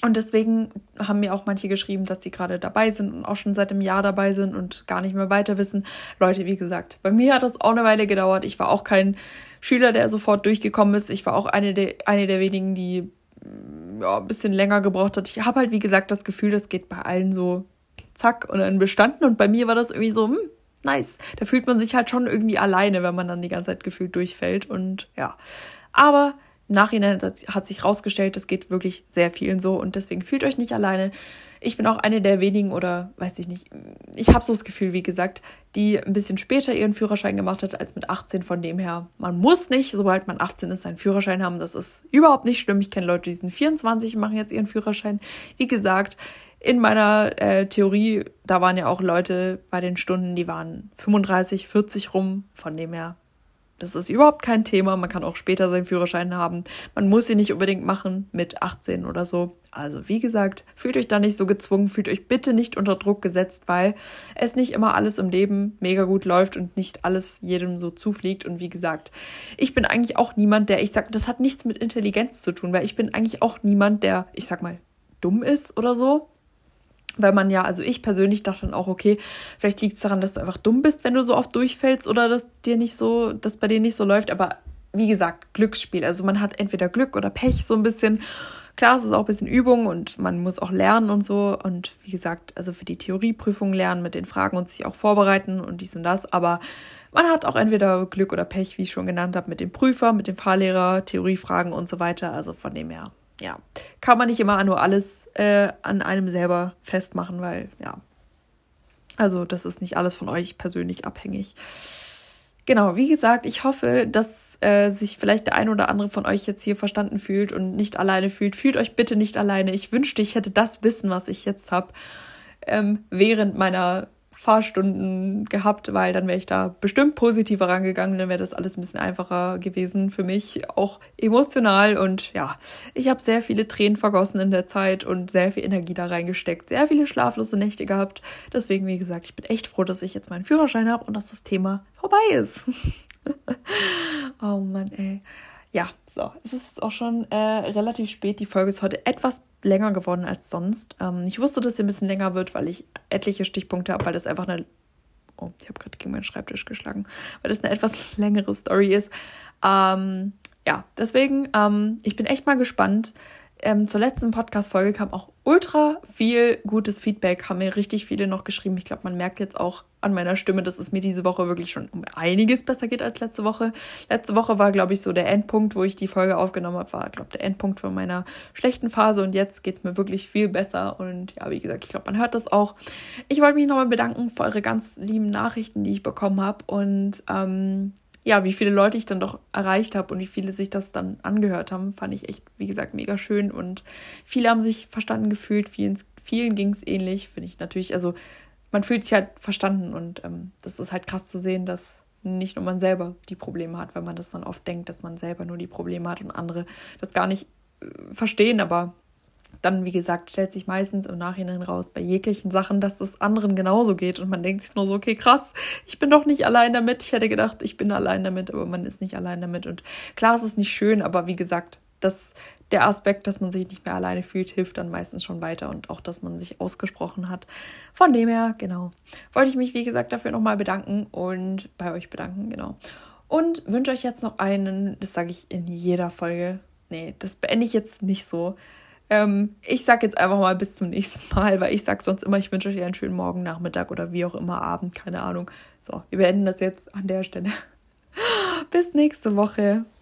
Speaker 1: und deswegen haben mir auch manche geschrieben, dass sie gerade dabei sind und auch schon seit einem Jahr dabei sind und gar nicht mehr weiter wissen. Leute, wie gesagt, bei mir hat das auch eine Weile gedauert. Ich war auch kein Schüler, der sofort durchgekommen ist. Ich war auch eine der, eine der wenigen, die ja, ein bisschen länger gebraucht hat. Ich habe halt, wie gesagt, das Gefühl, das geht bei allen so zack und dann bestanden. Und bei mir war das irgendwie so, hm, nice. Da fühlt man sich halt schon irgendwie alleine, wenn man dann die ganze Zeit gefühlt durchfällt. Und ja. Aber Nachhinein hat sich herausgestellt, es geht wirklich sehr vielen so und deswegen fühlt euch nicht alleine. Ich bin auch eine der wenigen oder weiß ich nicht. Ich habe so das Gefühl, wie gesagt, die ein bisschen später ihren Führerschein gemacht hat als mit 18. Von dem her, man muss nicht, sobald man 18 ist, seinen Führerschein haben. Das ist überhaupt nicht schlimm. Ich kenne Leute, die sind 24 machen jetzt ihren Führerschein. Wie gesagt, in meiner äh, Theorie, da waren ja auch Leute bei den Stunden, die waren 35, 40 rum. Von dem her das ist überhaupt kein Thema. Man kann auch später seinen Führerschein haben. Man muss ihn nicht unbedingt machen mit 18 oder so. Also wie gesagt, fühlt euch da nicht so gezwungen, fühlt euch bitte nicht unter Druck gesetzt, weil es nicht immer alles im Leben mega gut läuft und nicht alles jedem so zufliegt. Und wie gesagt, ich bin eigentlich auch niemand, der, ich sag, das hat nichts mit Intelligenz zu tun, weil ich bin eigentlich auch niemand, der, ich sag mal, dumm ist oder so weil man ja, also ich persönlich dachte dann auch, okay, vielleicht liegt es daran, dass du einfach dumm bist, wenn du so oft durchfällst oder dass dir nicht so, dass bei dir nicht so läuft. Aber wie gesagt, Glücksspiel. Also man hat entweder Glück oder Pech so ein bisschen. Klar, es ist auch ein bisschen Übung und man muss auch lernen und so. Und wie gesagt, also für die Theorieprüfung lernen mit den Fragen und sich auch vorbereiten und dies und das. Aber man hat auch entweder Glück oder Pech, wie ich schon genannt habe, mit dem Prüfer, mit dem Fahrlehrer, Theoriefragen und so weiter. Also von dem her ja, kann man nicht immer nur alles äh, an einem selber festmachen, weil ja, also das ist nicht alles von euch persönlich abhängig. Genau, wie gesagt, ich hoffe, dass äh, sich vielleicht der ein oder andere von euch jetzt hier verstanden fühlt und nicht alleine fühlt. Fühlt euch bitte nicht alleine. Ich wünschte, ich hätte das Wissen, was ich jetzt habe, ähm, während meiner Fahrstunden gehabt, weil dann wäre ich da bestimmt positiver rangegangen, dann wäre das alles ein bisschen einfacher gewesen für mich, auch emotional. Und ja, ich habe sehr viele Tränen vergossen in der Zeit und sehr viel Energie da reingesteckt, sehr viele schlaflose Nächte gehabt. Deswegen, wie gesagt, ich bin echt froh, dass ich jetzt meinen Führerschein habe und dass das Thema vorbei ist. oh Mann, ey. Ja, so, es ist jetzt auch schon äh, relativ spät. Die Folge ist heute etwas länger geworden als sonst. Ähm, ich wusste, dass sie ein bisschen länger wird, weil ich etliche Stichpunkte habe, weil das einfach eine. Oh, ich habe gerade gegen meinen Schreibtisch geschlagen, weil das eine etwas längere Story ist. Ähm, ja, deswegen, ähm, ich bin echt mal gespannt. Ähm, zur letzten Podcast-Folge kam auch ultra viel gutes Feedback, haben mir richtig viele noch geschrieben. Ich glaube, man merkt jetzt auch an meiner Stimme, dass es mir diese Woche wirklich schon um einiges besser geht als letzte Woche. Letzte Woche war, glaube ich, so der Endpunkt, wo ich die Folge aufgenommen habe, war, glaube ich, der Endpunkt von meiner schlechten Phase und jetzt geht es mir wirklich viel besser und ja, wie gesagt, ich glaube, man hört das auch. Ich wollte mich nochmal bedanken für eure ganz lieben Nachrichten, die ich bekommen habe und ähm, ja, wie viele Leute ich dann doch erreicht habe und wie viele sich das dann angehört haben, fand ich echt, wie gesagt, mega schön. Und viele haben sich verstanden gefühlt, vielen, vielen ging es ähnlich, finde ich natürlich. Also man fühlt sich halt verstanden und ähm, das ist halt krass zu sehen, dass nicht nur man selber die Probleme hat, weil man das dann oft denkt, dass man selber nur die Probleme hat und andere das gar nicht äh, verstehen, aber dann, wie gesagt, stellt sich meistens im Nachhinein raus bei jeglichen Sachen, dass das anderen genauso geht. Und man denkt sich nur so, okay, krass, ich bin doch nicht allein damit. Ich hätte gedacht, ich bin allein damit, aber man ist nicht allein damit. Und klar, es ist nicht schön, aber wie gesagt, das, der Aspekt, dass man sich nicht mehr alleine fühlt, hilft dann meistens schon weiter und auch, dass man sich ausgesprochen hat. Von dem her, genau, wollte ich mich, wie gesagt, dafür nochmal bedanken und bei euch bedanken, genau. Und wünsche euch jetzt noch einen, das sage ich in jeder Folge. Nee, das beende ich jetzt nicht so. Ähm, ich sag jetzt einfach mal bis zum nächsten Mal, weil ich sag sonst immer, ich wünsche euch einen schönen Morgen, Nachmittag oder wie auch immer Abend, keine Ahnung. So, wir beenden das jetzt an der Stelle. bis nächste Woche.